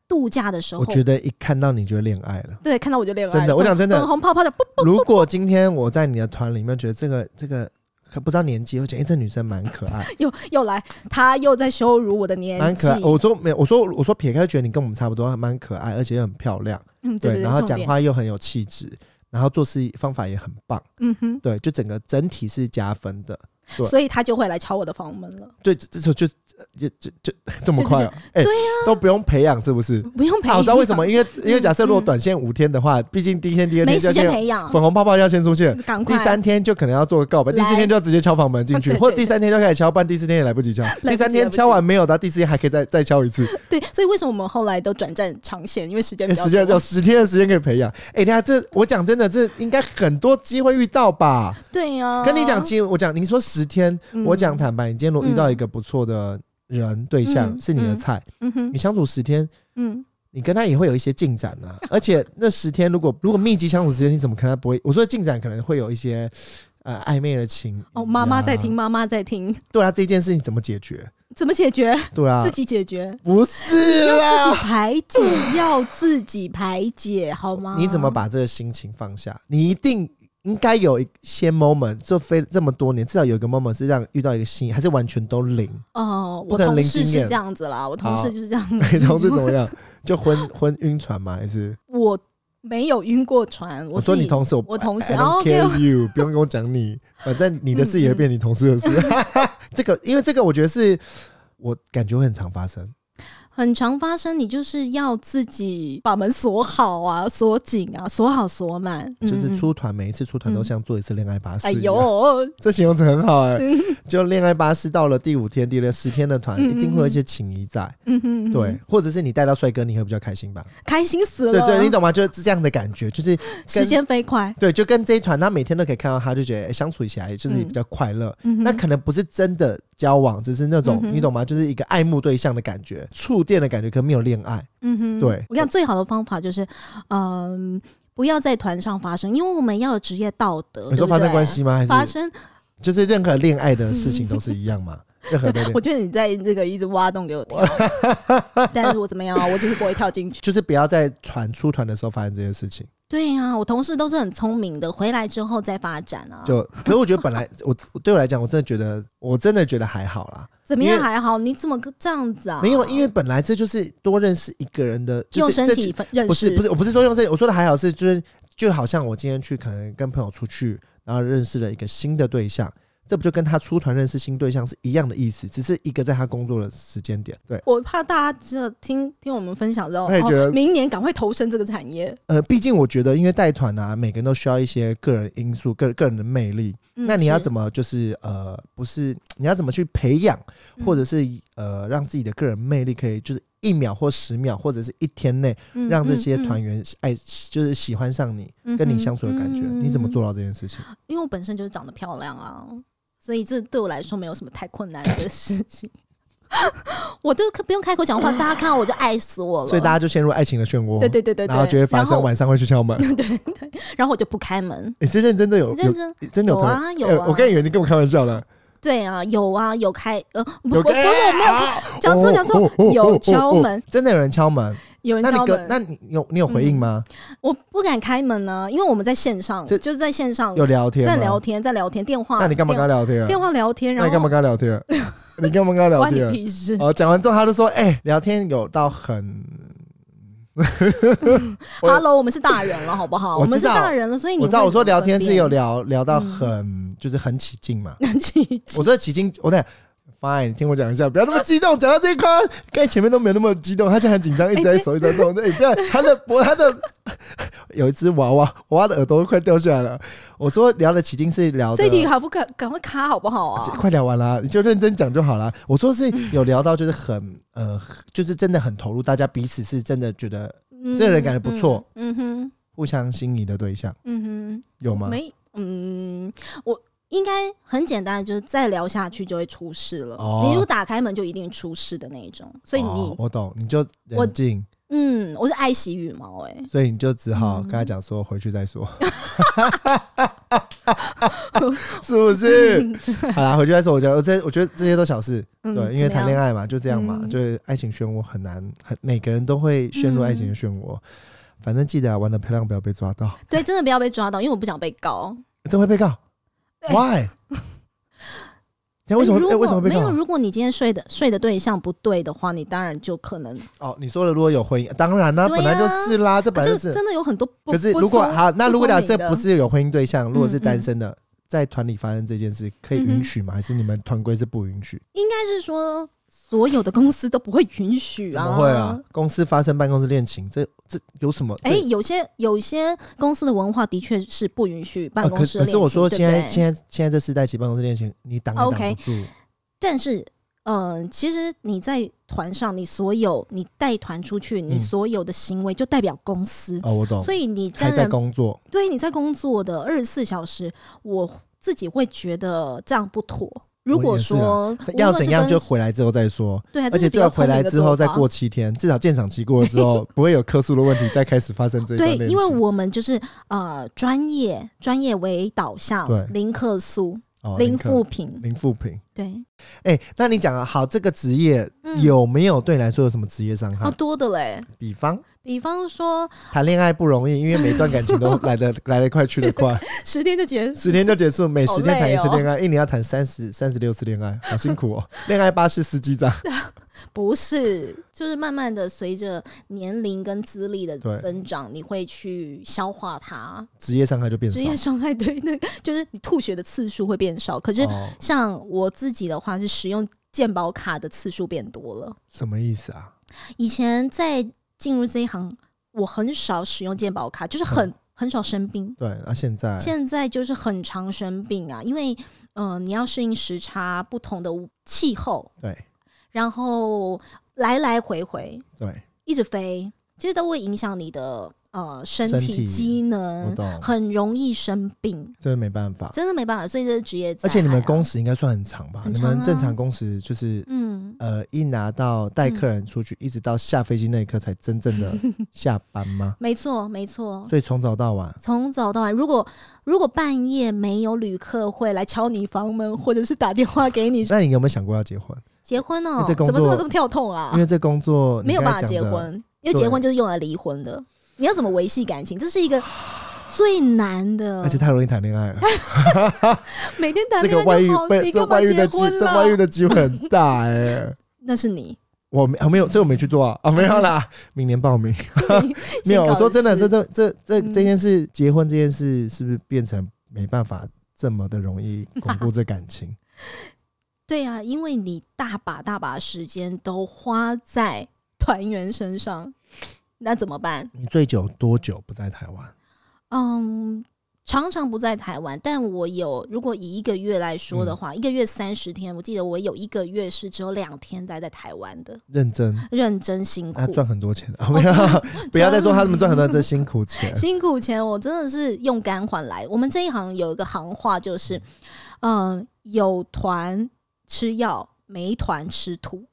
度假的时候我，觉得一看到你就恋爱了。对，看到我就恋爱了，真的我讲真的粉红泡泡的，如果今天我在你的团里面觉得这个这个可不知道年纪，我觉得哎、这女生蛮可爱，又又来，她又在羞辱我的年纪蛮可爱。，我说没有，我说我说撇开觉得你跟我们差不多，还蛮可爱，而且又很漂亮，嗯，对对，然后讲，话又很有气质，然后做事方法也很棒，嗯哼。对，就整个整体是加分的。对所以他就会来敲我的房门了，对，这这时候就就就就这么快、啊，哎、对都不用培养，是不是？不用培养。啊，我知道为什么，因为因为假设如果嗯短线五天的话，毕竟第一天、第二没时间天就要先培养，粉红泡泡要先出现，赶快第三天就可能要做个告白，第四天就要直接敲房门进去，或者第三天就开始敲，不然第四天也来不及敲。第三天敲完没有的，第四天还可以再再敲一次，对，所以为什么我们后来都转战长线？因为时间比较时间只有十天的时间可以培养。哎，等一下这我讲真的，这应该很多机会遇到吧？对呀、跟你讲，其实我讲你说十天，嗯我讲坦白，你今天如果遇到一个不错的人对象嗯是你的菜，你，相处十天。嗯，你跟他也会有一些进展啊，而且那十天如果如果密集相处时间，你怎么可能不会？我说的进展可能会有一些呃暧昧的情谊哦，妈妈在啊听，妈妈在听，对啊，这件事情怎么解决？怎么解决？对啊自，己解决，不是要自己啦，排解，要自己排解，好吗？你怎么把这个心情放下？你一定应该有一些 moment，就飞这么多年，至少有一个 moment 是让遇到一个新，还是完全都零？哦，我同事是这样子啦，我同事就是这样子。你 同事怎么样？就昏昏晕船吗？还是我没有晕过船，我说你同事，我我同事哦 don't，OK，care you，不用跟我讲你，反正你的事也会变你同事的事。这个，因为这个，我觉得是我感觉会很常发生。很常发生，你就是要自己把门锁好啊，锁紧啊，锁好锁满，就是嗯。出团每一次出团都像做一次恋爱巴士。哎呦，这形容词很好哎、就恋爱巴士到了第五天、第六十天的团，嗯一定会有一些情谊在，对，或者是你带到帅哥，你会比较开心吧？开心死了，对对，你懂吗？就是这样的感觉，就是时间飞快，对，就跟这一团，他每天都可以看到他，就觉得、哎相处起来就是比较快乐。那可能不是真的交往，只是那种、嗯你懂吗？就是一个爱慕对象的感觉，触电的感觉，可没有恋爱。嗯哼，对我讲最好的方法就是，嗯、不要在团上发生，因为我们要有职业道德。你说发生关系吗？还是发生？就是任何恋爱的事情都是一样嘛？任何的恋我觉得你在这个一直挖洞给我跳，但是我怎么样啊？我就是不会跳进去。就是不要在团出团的时候发生这件事情。对呀、我同事都是很聪明的，回来之后再发展啊。就，可是我觉得本来 我我对我来讲，我真的觉得我真的觉得还好啦。怎么样还好？你怎么个这样子啊？没有，因为本来这就是多认识一个人的，就是用身这体认识，不是不是，我不是说用身体，我说的还好是就是就好像我今天去可能跟朋友出去，然后认识了一个新的对象，这不就跟他出团认识新对象是一样的意思，只是一个在他工作的时间点。对，我怕大家知道听听我们分享之后，我也觉得哦、明年赶快投身这个产业。呃，毕竟我觉得因为带团啊，每个人都需要一些个人因素、个个人的魅力。嗯那你要怎么？就是呃，不是你要怎么去培养，嗯或者是呃，让自己的个人魅力可以就是一秒或十秒或者是一天内，嗯让这些团员爱就是喜欢上你，嗯跟你相处的感觉，嗯你怎么做到这件事情？因为我本身就是长得漂亮啊，所以这对我来说没有什么太困难的事情。我就不用开口讲话，大家看到我就爱死我了。所以大家就陷入爱情的漩涡，对对对对对，然后就会发生晚上会去敲门。对对然后我就不开门。你是认真的有有认真真的有有啊有啊呃我跟以为你跟我开玩笑的，对啊，有啊，有开呃，不有不不，我没有讲错讲错，有敲门，真的有人敲门。有人敲门，跟那你有你有回应吗？我不敢开门呢，因为我们在线上，这就是在线上有聊天在聊天，在聊天，电话。那你干嘛跟他聊天啊？电话聊天？然后你干嘛跟他聊天？你干嘛跟他聊关你天？屁事！哦，讲完之后他就说：“哎，聊天有到很，我 Hello，我们是大人了，好不好？我我们是大人了，所以你我知道，我说聊天是有聊聊到嗯很就是很起劲嘛。很起劲我说起劲，我等 fine，你听我讲一下，不要那么激动。讲到这一块，刚才前面都没有那么激动，他就很紧张，一直在手一直在动。对，不要，他的脖，他的有一只娃娃，娃娃的耳朵都快掉下来了。我说聊的起劲是聊的这题好不赶赶快卡好不好啊？这快聊完了，你就认真讲就好了。我说是有聊到，就是很呃，就是真的很投入，大家彼此是真的觉得嗯这个人感觉不错，嗯哼，互相心仪的对象，嗯哼，有吗？没，嗯，我。应该很简单，就是再聊下去就会出事了。哦你如果打开门就一定出事的那一种，所以你，哦我懂，你就我冷静，嗯，我是爱惜羽毛、欸，哎，所以你就只好嗯跟他讲说回去再说，是不是？好啦，回去再说。我觉得这，我觉得这些都小事，嗯对，因为谈恋爱，爱嘛，就这样嘛，嗯就是爱情漩涡很难，很每个人都会陷入爱情的漩涡。反正记得啊，玩的漂亮，不要被抓到，对，真的不要被抓到，因为我不想被告。真会被告。对 Why？那为什么？如哎，为什么没有？如果你今天睡的睡的对象不对的话，你当然就可能。哦，你说的如果有婚姻，当然啦，对本来就啊是啦，这本来就是。真的有很多不。可是如果好，那如果假设不是有婚姻对象，如果是单身的，在团里发生这件事，可以允许吗？还是你们团规是不允许？应该是说所有的公司都不会允许怎啊。么会啊？？公司发生办公室恋情，这这有什么？哎、这有些有些公司的文化的确是不允许办公室恋情、可是我说现在现在现在这时代起办公室恋情，你挡也挡不住。但是，嗯、其实你在团上，你所有你带团出去，你嗯所有的行为就代表公司，哦，我懂。所以你还在工作，对你在工作的二十四小时，我自己会觉得这样不妥。如果说要怎样就回回来之后再说。对啊，而且最好这是比较聪回来之后再过七天，至少鉴赏期过了之后，不会有客诉的问题，再开始发生这一对，因为我们就是呃专业专业为导向对，零客诉、哦零客负评，零负评。对，哎，那你讲啊，好，这个职业嗯有没有对你来说有什么职业伤害好？多的嘞。比方比方说谈恋爱不容易，因为每段感情都 来得来得快去得快，十天就结束，十天就结束，每十天谈一次恋爱，一年要谈三十三十六次恋爱，好辛苦哦。恋爱巴士司机长，不是，就是慢慢的随着年龄跟资历的增长，你会去消化它，职业伤害就变少职。业伤害对，那就是你吐血的次数会变少。可是哦，像我自己的话，是使用健保卡的次数变多了。什么意思啊？以前在进入这一行，我很少使用健保卡，就是很、很少生病。对，那、现在现在就是很常生病啊，因为嗯、呃你要适应时差、不同的气候，对然后来来回回对，一直飞，其实都会影响你的呃身身体体机能，很容易生病，这个没办法。真的没办法。所以这是职业啊、而且你们工时应该算很长吧？你很长啊们正常工时就是嗯，呃，一拿到带客人出去，一直到下飞机那一刻才真正的 下班吗？没错没错。所以从早到晚，从早到晚，如果如果半夜没有旅客会来敲你房门，或者是打电话给你 那你有没有想过要结婚？结婚哦因为这，工怎么这么这么跳痛啊因？为这工作没有办法结婚，因为结婚就是用来离婚的。你要怎么维系感情？这是一个最难的，而且太容易谈恋爱了。每天谈这个恋爱就好，外遇被你干嘛结这外遇的机，婚这外遇？的机会很大哎。那是你，我没啊没有，所以我没去做啊啊没有啦，明年报名。没有，我说真的，这这这这嗯这件事，结婚这件事是不是变成没办法这么的容易巩固这感情？对啊，因为你大把大把时间都花在团员身上，那怎么办？你最久多久不在台湾？嗯，常常不在台湾，但我有，如果以一个月来说嗯的话，一个月三十天，我记得我有一个月是只有两天待在台湾的，认真，认真辛苦他，赚很多钱啊！不要，不要再说他们赚很多 这辛苦钱。辛苦钱我真的是用肝换来。我们这一行有一个行话就是，嗯、有团吃药，没团吃土。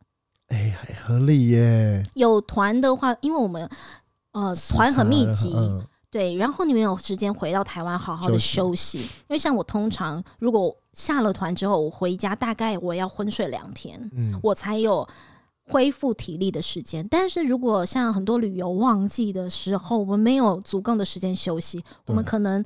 哎，还合理耶，有团的话，因为我们呃团很密集，嗯，对，然后你没有时间回到台湾好好的休息，因为像我通常如果下了团之后，我回家大概我要昏睡两天，嗯，我才有恢复体力的时间。但是如果像很多旅游旺季的时候，我们没有足够的时间休息，我们可能。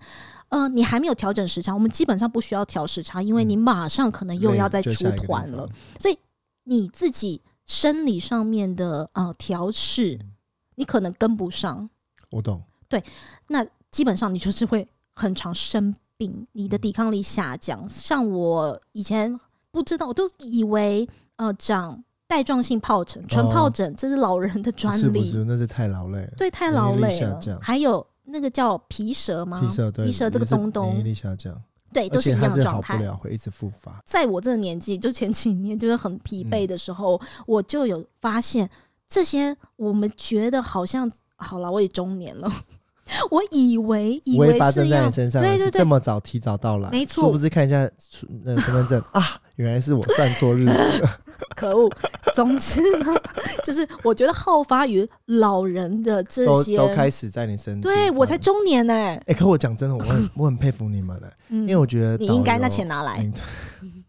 呃，你还没有调整时差，我们基本上不需要调时差，因为嗯你马上可能又要再出团了方。你自己生理上面的啊调试，嗯你可能跟不上，我懂，对那基本上你就是会很常生病，你的抵抗力下降。像我以前不知道，我都以为呃长带状性疱疹、纯疱疹这是老人的专利，哦不是不是，那是太劳累。对，太劳累。还有那个叫皮蛇吗？皮蛇对，皮蛇这个东东免疫力下降，对，都是一样的状态。了，会一直复发。在我这个年纪，就前几年就是很疲嗯惫的时候，我就有发现这些我们觉得好像好了，我也中年了，我以为以为是发生在你身上，对对对这么早提早到来，没错是不是看一下出那个身份证 啊，原来是我算错日子了。可恶。总之呢，就是我觉得好发于老人的这些，都开始在你身，对我才。中年呢、哎、可我讲真的，我很我很 佩服你们的、嗯因为我觉得你应该那钱拿来。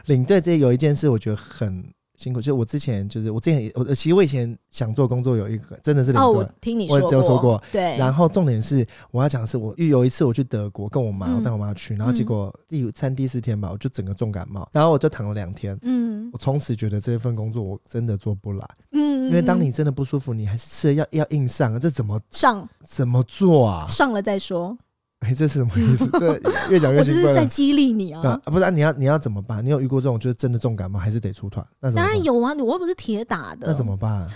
领队这有一件事，我觉得很辛苦，就是我之前就是我之前也我其实我以前想做工作有一个真的是领哦，我队。听你我说有说过，对，然后重点是我要讲的是，我有一次我去德国跟我妈，嗯我带我妈去，然后结果第三第四天吧，我就整个重感冒，然后我就躺了两天。嗯我从此觉得这份工作我真的做不来，嗯，因为当嗯你真的不舒服，你还是吃了药要硬上，这怎么上怎么做啊？上了再说，哎、这是什么意思？这 越讲越我就是在。激励你啊。啊，不是、啊、你要你要怎么办？你有遇过这种就是真的重感冒，还是得出团？那？当然有啊，我又不是铁打的，那怎么办？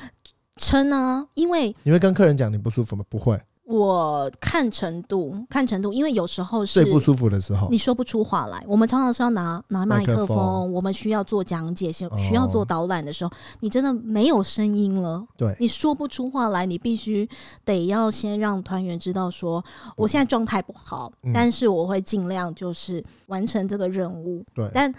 撑啊？因为你会跟客人讲你不舒服吗？不会，我看程度，看程度，因为有时候是最不舒服的时候你，说不出话来。我们常常是要拿拿麦克风风，我们需要做讲解，需哦需要做导览的时候，你真的没有声音了，对你说不出话来，你必须得要先让团员知道说，我现在状态不好，嗯但是我会尽量就是完成这个任务。对但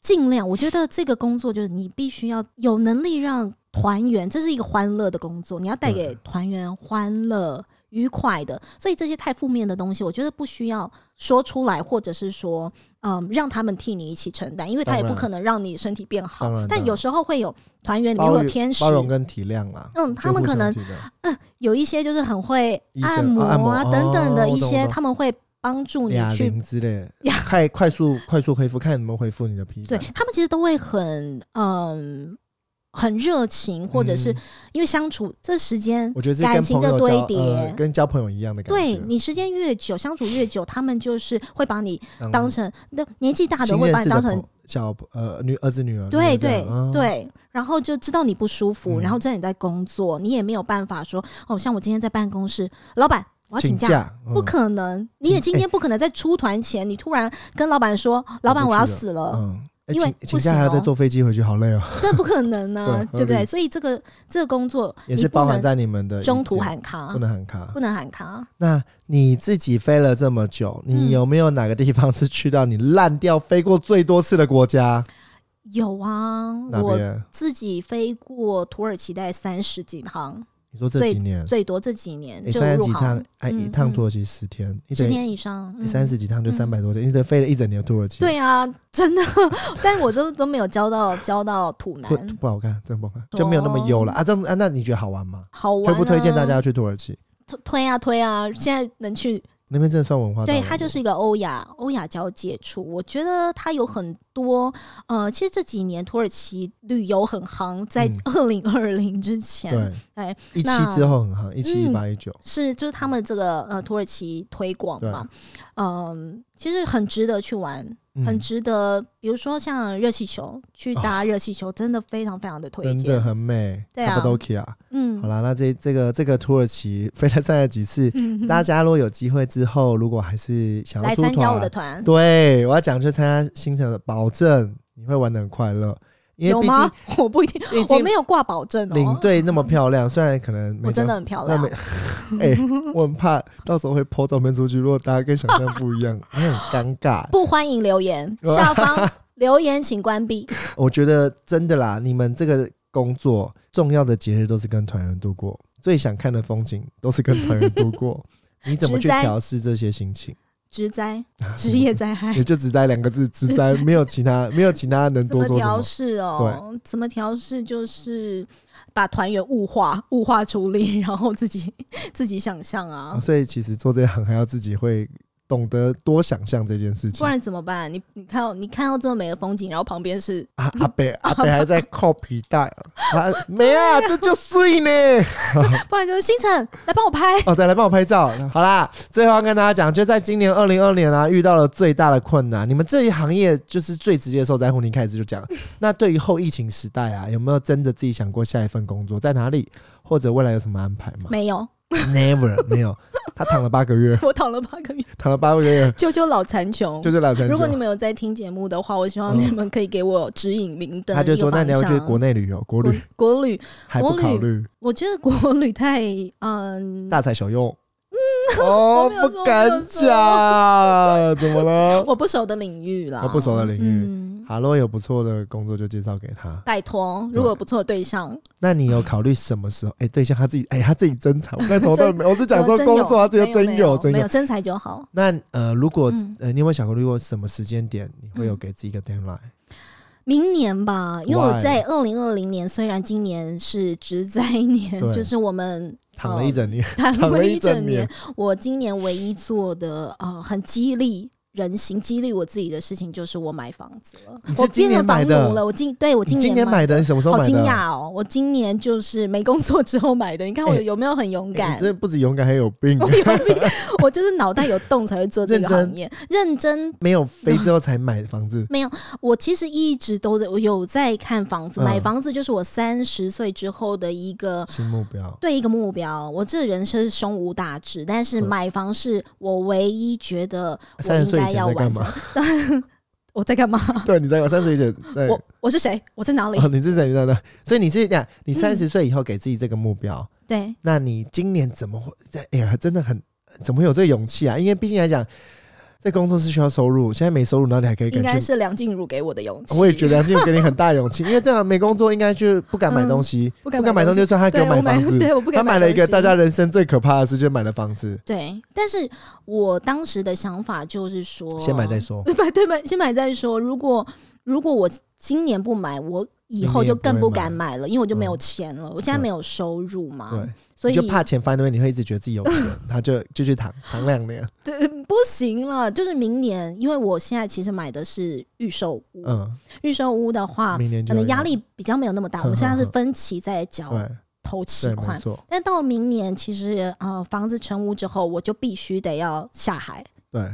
尽量，我觉得这个工作就是你必须要有能力让团员，这是一个欢乐的工作，你要带给团员欢乐。愉快的，所以这些太负面的东西，我觉得不需要说出来，或者是说，嗯，让他们替你一起承担，因为他也不可能让你身体变好。但有时候会有团员里面会有天使。包，容跟体谅啦。嗯，他们可能就互相体谅。有一些就是很会按摩啊等等的一些，他们会帮助你哑去铃之类，快快速快速恢复，看你们恢复你的皮肤。对他们其实都会很嗯很热情，或者是嗯。因为相处这时间我觉得感情的堆叠呃，跟交朋友一样的感觉。对你时间越久，相处越久，他们就是会把你当当成那年纪大的会把你当成小呃女儿子女儿，对对对，然后就知道你不舒服，嗯。然后知道你在工作，你也没有办法说哦，像我今天在办公室，老板我要请假。假，不嗯可能，你也今天不可能在出团前，你突然跟老板说：“老板，我要死了。因为请请不行哦假还要再坐飞机回去，好累哦，” 那不可能呢、对对不对？所以这个这个工作也是包含在你们的意中途见喊卡不，能喊卡不。能喊卡。那你自己飞了这么久，嗯你有没有哪个地方是去到你烂掉飞过最多次的国家？有啊，我？自己飞过土耳其，大概三十几趟，你说这几年，最多这几年你三十几趟，哎，嗯一趟嗯土耳其十天，十天以上，嗯三十几趟就嗯三百多天，你得飞了一整年土耳其。对啊，真的，但我都都没有交到交到土不男，不好看，真不好看，就没有那么优了哦啊！这样啊，那你觉得好玩吗？好玩、啊。推不推荐大家要去土耳其？推推啊推啊？现在能去，那边真的算文化对，它就是一个欧亚欧亚交界处。我觉得它有很多呃，其实这几年土耳其旅游很夯，在嗯二零二零之前，对哎一七之后很夯，一期嗯一八一九，是就是他们这个呃土耳其推广嘛，嗯，其实很值得去玩，很嗯，值得。比如说像热气球，去搭热气球，真的非常非常的推荐真的。很美。对啊 Cappadocia 嗯好啦，那这这个这个土耳其飞了三十几次，嗯大家如果有机会之后，如果还是想要来参加我的团，团，对我要讲去参加行程的，保证你会玩的很快乐，因为毕有吗竟？我不一定，毕竟我没有挂保证哦。领队那么漂亮，虽然可能没我真的很漂亮那没。哎、我很怕到时候会 po 照片出去，如果大家跟想象不一样，会很尴尬。不欢迎留言，下方留言请关闭。我觉得真的啦，你们这个工作重要的节日都是跟团员度过，最想看的风景都是跟团员度过。你怎么去调试这些心情？职灾，职业灾害 也，就只灾两个字，职灾没有其他，没有其他能多说什么。试哦？怎么调试？就是把团员物化、物化处理，然后自己自己想象啊啊，所以其实做这行还要自己会懂得多想象这件事情。不然怎么办？你你看到你看到这么美的风景，然后旁边是阿，阿北 阿北还在扣皮带啊，没啊，这就碎呢。不然就是星辰来帮我拍。哦，再来帮我拍照。好啦，最后要跟大家讲，就在今年二零二年啊，遇到了最大的困难。你们这一行业就是最直接的受灾户，你一开始就讲。那对于后疫情时代啊，有没有真的自己想过下一份工作在哪里，或者未来有什么安排吗没有，？Never，没有。他躺了八个月，我躺了八个月，躺了八个月，救救老残穷。就是老陈。如果你们有在听节目的话，我希望嗯你们可以给我指引明灯。他就说，那你要去国内内旅游，国国旅国旅，还不考虑，我觉得国旅太嗯，大材小用。哦 我不敢讲，怎么了？我不熟的领域啦，我不熟的领域嗯，好，如果有不错的工作就介绍给他。拜托，如果有不错的对象，那你有考虑什么时候？哎、对象他自己，哎、他自己真才，我刚才怎么都没有，我是讲说工作，他自己有真有，真有。真才就好。那呃，如果、嗯呃，你有没有想过，如果什么时间点你会有给自己一个 deadline？、明年吧，因为我在二零二零年，虽然今年是职灾年，就是我们躺了一整年，躺了一一整整年年，我今年唯一做的呃很激励人心、激励我自己的事情，就是我买房子了我变了房奴了，我今对我你今今年年买的，你什么时候好惊？讶哦！我今年就是没工作之后买的，你看我 哎有没有很勇哎敢你？这不止勇敢，还有病。我有病，我就是脑袋有洞才会做这个行业。认真，没有飞之后才买房子，没有，我其实一直都在，我有在看房子，嗯买房子就是我三十岁之后的一个。新目标。对一个目标，我这人生胸无大志，但是嗯买房是我唯一觉得我三十在干嘛。我在干嘛？对，你在干嘛？三十岁以前在。我我是谁？我在哪里？哦，你是谁？你在哪？所以你是这样，你嗯三十岁以后给自己这个目标，对，那你今年怎么会？在哎呀，真的很怎么会有这个勇气啊？因为毕竟来讲，在工作是需要收入，现在没收入，然后你还可以应该。是梁静茹给我的勇气。我也觉得梁静茹给你很大勇气，因为这样没工作，应该就不敢买东西，嗯不敢不敢买东西，西就算他给我买房子，对，我不敢他买了一个大家人生最可怕的事，就是买了房子，对，但是我当时的想法就是说，先买再说。买对买先买再说。如果如果我今年不买，我以后就更不敢买了，因为我就没有钱了。我现在没有收入嘛，对，所以就怕钱翻那边，你会一直觉得自己有钱，他就就去躺躺两年。对不行了。就是明年，因为我现在其实买的是预售屋，嗯，预售屋的话，明年可能压力比较没有那么大。哼我们现在是 分期在交对头期款，但到明年其实呃房子成屋之后，我就必须得要下海。对，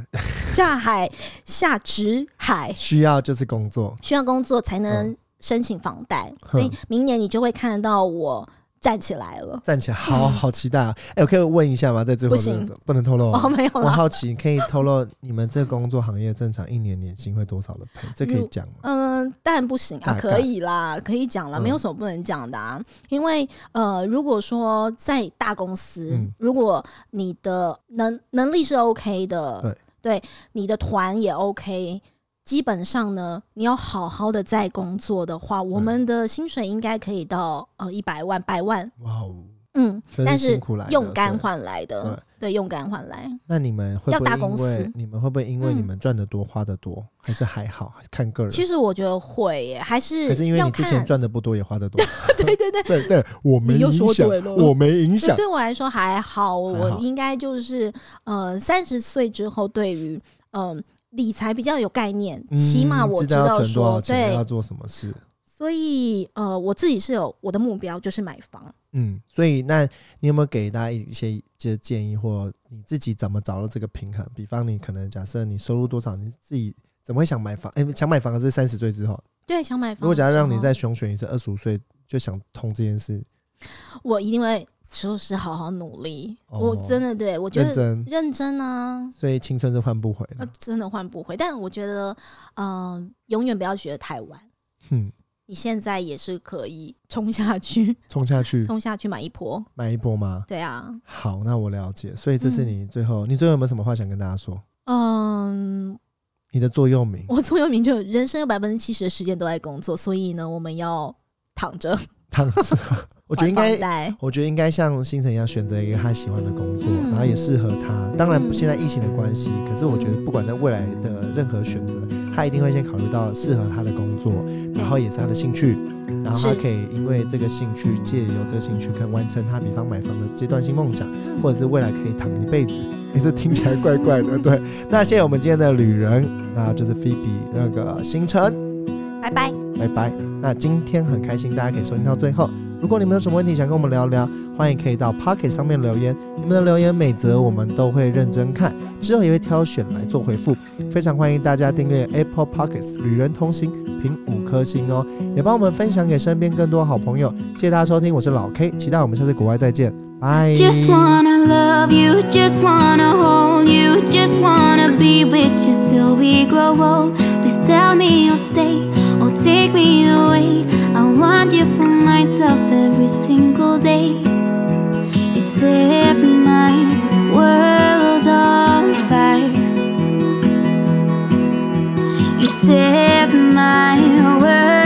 下海下直海需要就是工作，需要工作才能申请房贷，所以明年你就会看到我站起来了。站起来，好好期待啊！哎、我可以问一下吗？在最后不行这个不能透露吗哦，没有我，好奇，可以透露你们这工作行业正常一年年薪会多少的赔？这可以讲吗？嗯，当然不行啊，可以啦，可以讲了，嗯没有什么不能讲的啊。因为呃，如果说在大公司，嗯如果你的能能力是 OK 的，对你的团也 OK。基本上呢，你要好好的在工作的话，我们的薪水应该可以到呃一百万、百万，哇哦，嗯，但是用肝换来的，对，用肝换来。那你们会要大不会因公司为你们会不会因为你嗯们赚的多花的多，还是还好？看个人。其实我觉得会耶，还是可是因为你之前赚的不多，也花的多。对 对对，对对，我没影响说对了，我没影响。对我来说还好，我应该就是呃三十岁之后，对于嗯、理财比较有概念，起码我嗯知道存多少说对，要，做什么事。所以呃我自己是有我的目标就是买房。嗯，所以那你有没有给大家一些建议，或你自己怎么找到这个平衡？比方你可能假设你收入多少，你自己怎么会想买房？哎、想买房是三十岁之后。对，想买房。如果假如让你再熊选一次，二十五岁就想通这件事，我一定会就是好好努力。哦我真的对我觉得认真。所以青春是换不回的。呃真的换不回，但我觉得，嗯、永远不要觉得太晚。嗯，你现在也是可以冲下去，冲下去冲下去买一波。买一波吗？对啊，好，那我了解。所以这是嗯你最后，你最后有没有什么话想跟大家说？嗯，你的座右铭，我座右铭就人生有百分之七十的时间都在工作，所以呢，我们要躺着汤子，我觉得应该我觉得应该像星辰一样选择一个他喜欢的工作，嗯然后也适合他。当然，嗯现在疫情的关系，可是我觉得不管在未来的任何选择，他一定会先考虑到适合他的工作，然后也是他的兴趣，然后他可以因为这个兴趣，借由这个兴趣，可以完成他比方买房的阶段性梦想，嗯或者是未来可以躺一辈子。你 这听起来怪怪的，对。那谢谢我们今天的旅人，那就是 Phoebe 那个星辰。拜拜。拜拜。那今天很开心，大家可以收听到最后。如果你们有什么问题想跟我们聊聊，欢迎可以到 Pocket 上面留言，你们的留言每则我们都会认真看，之后也会挑选来做回复。非常欢迎大家订阅 Apple Pockets 旅人同行，评五颗星哦，也帮我们分享给身边更多好朋友。谢谢大家收听，我是老 K，期待我们下次国外再见，拜。Just wanna love you, just wanna hold you, just wanna be with you till we grow old. Please tell me you'll stay or take me away. I want you for myself every single day. You set my world on fire. You set my world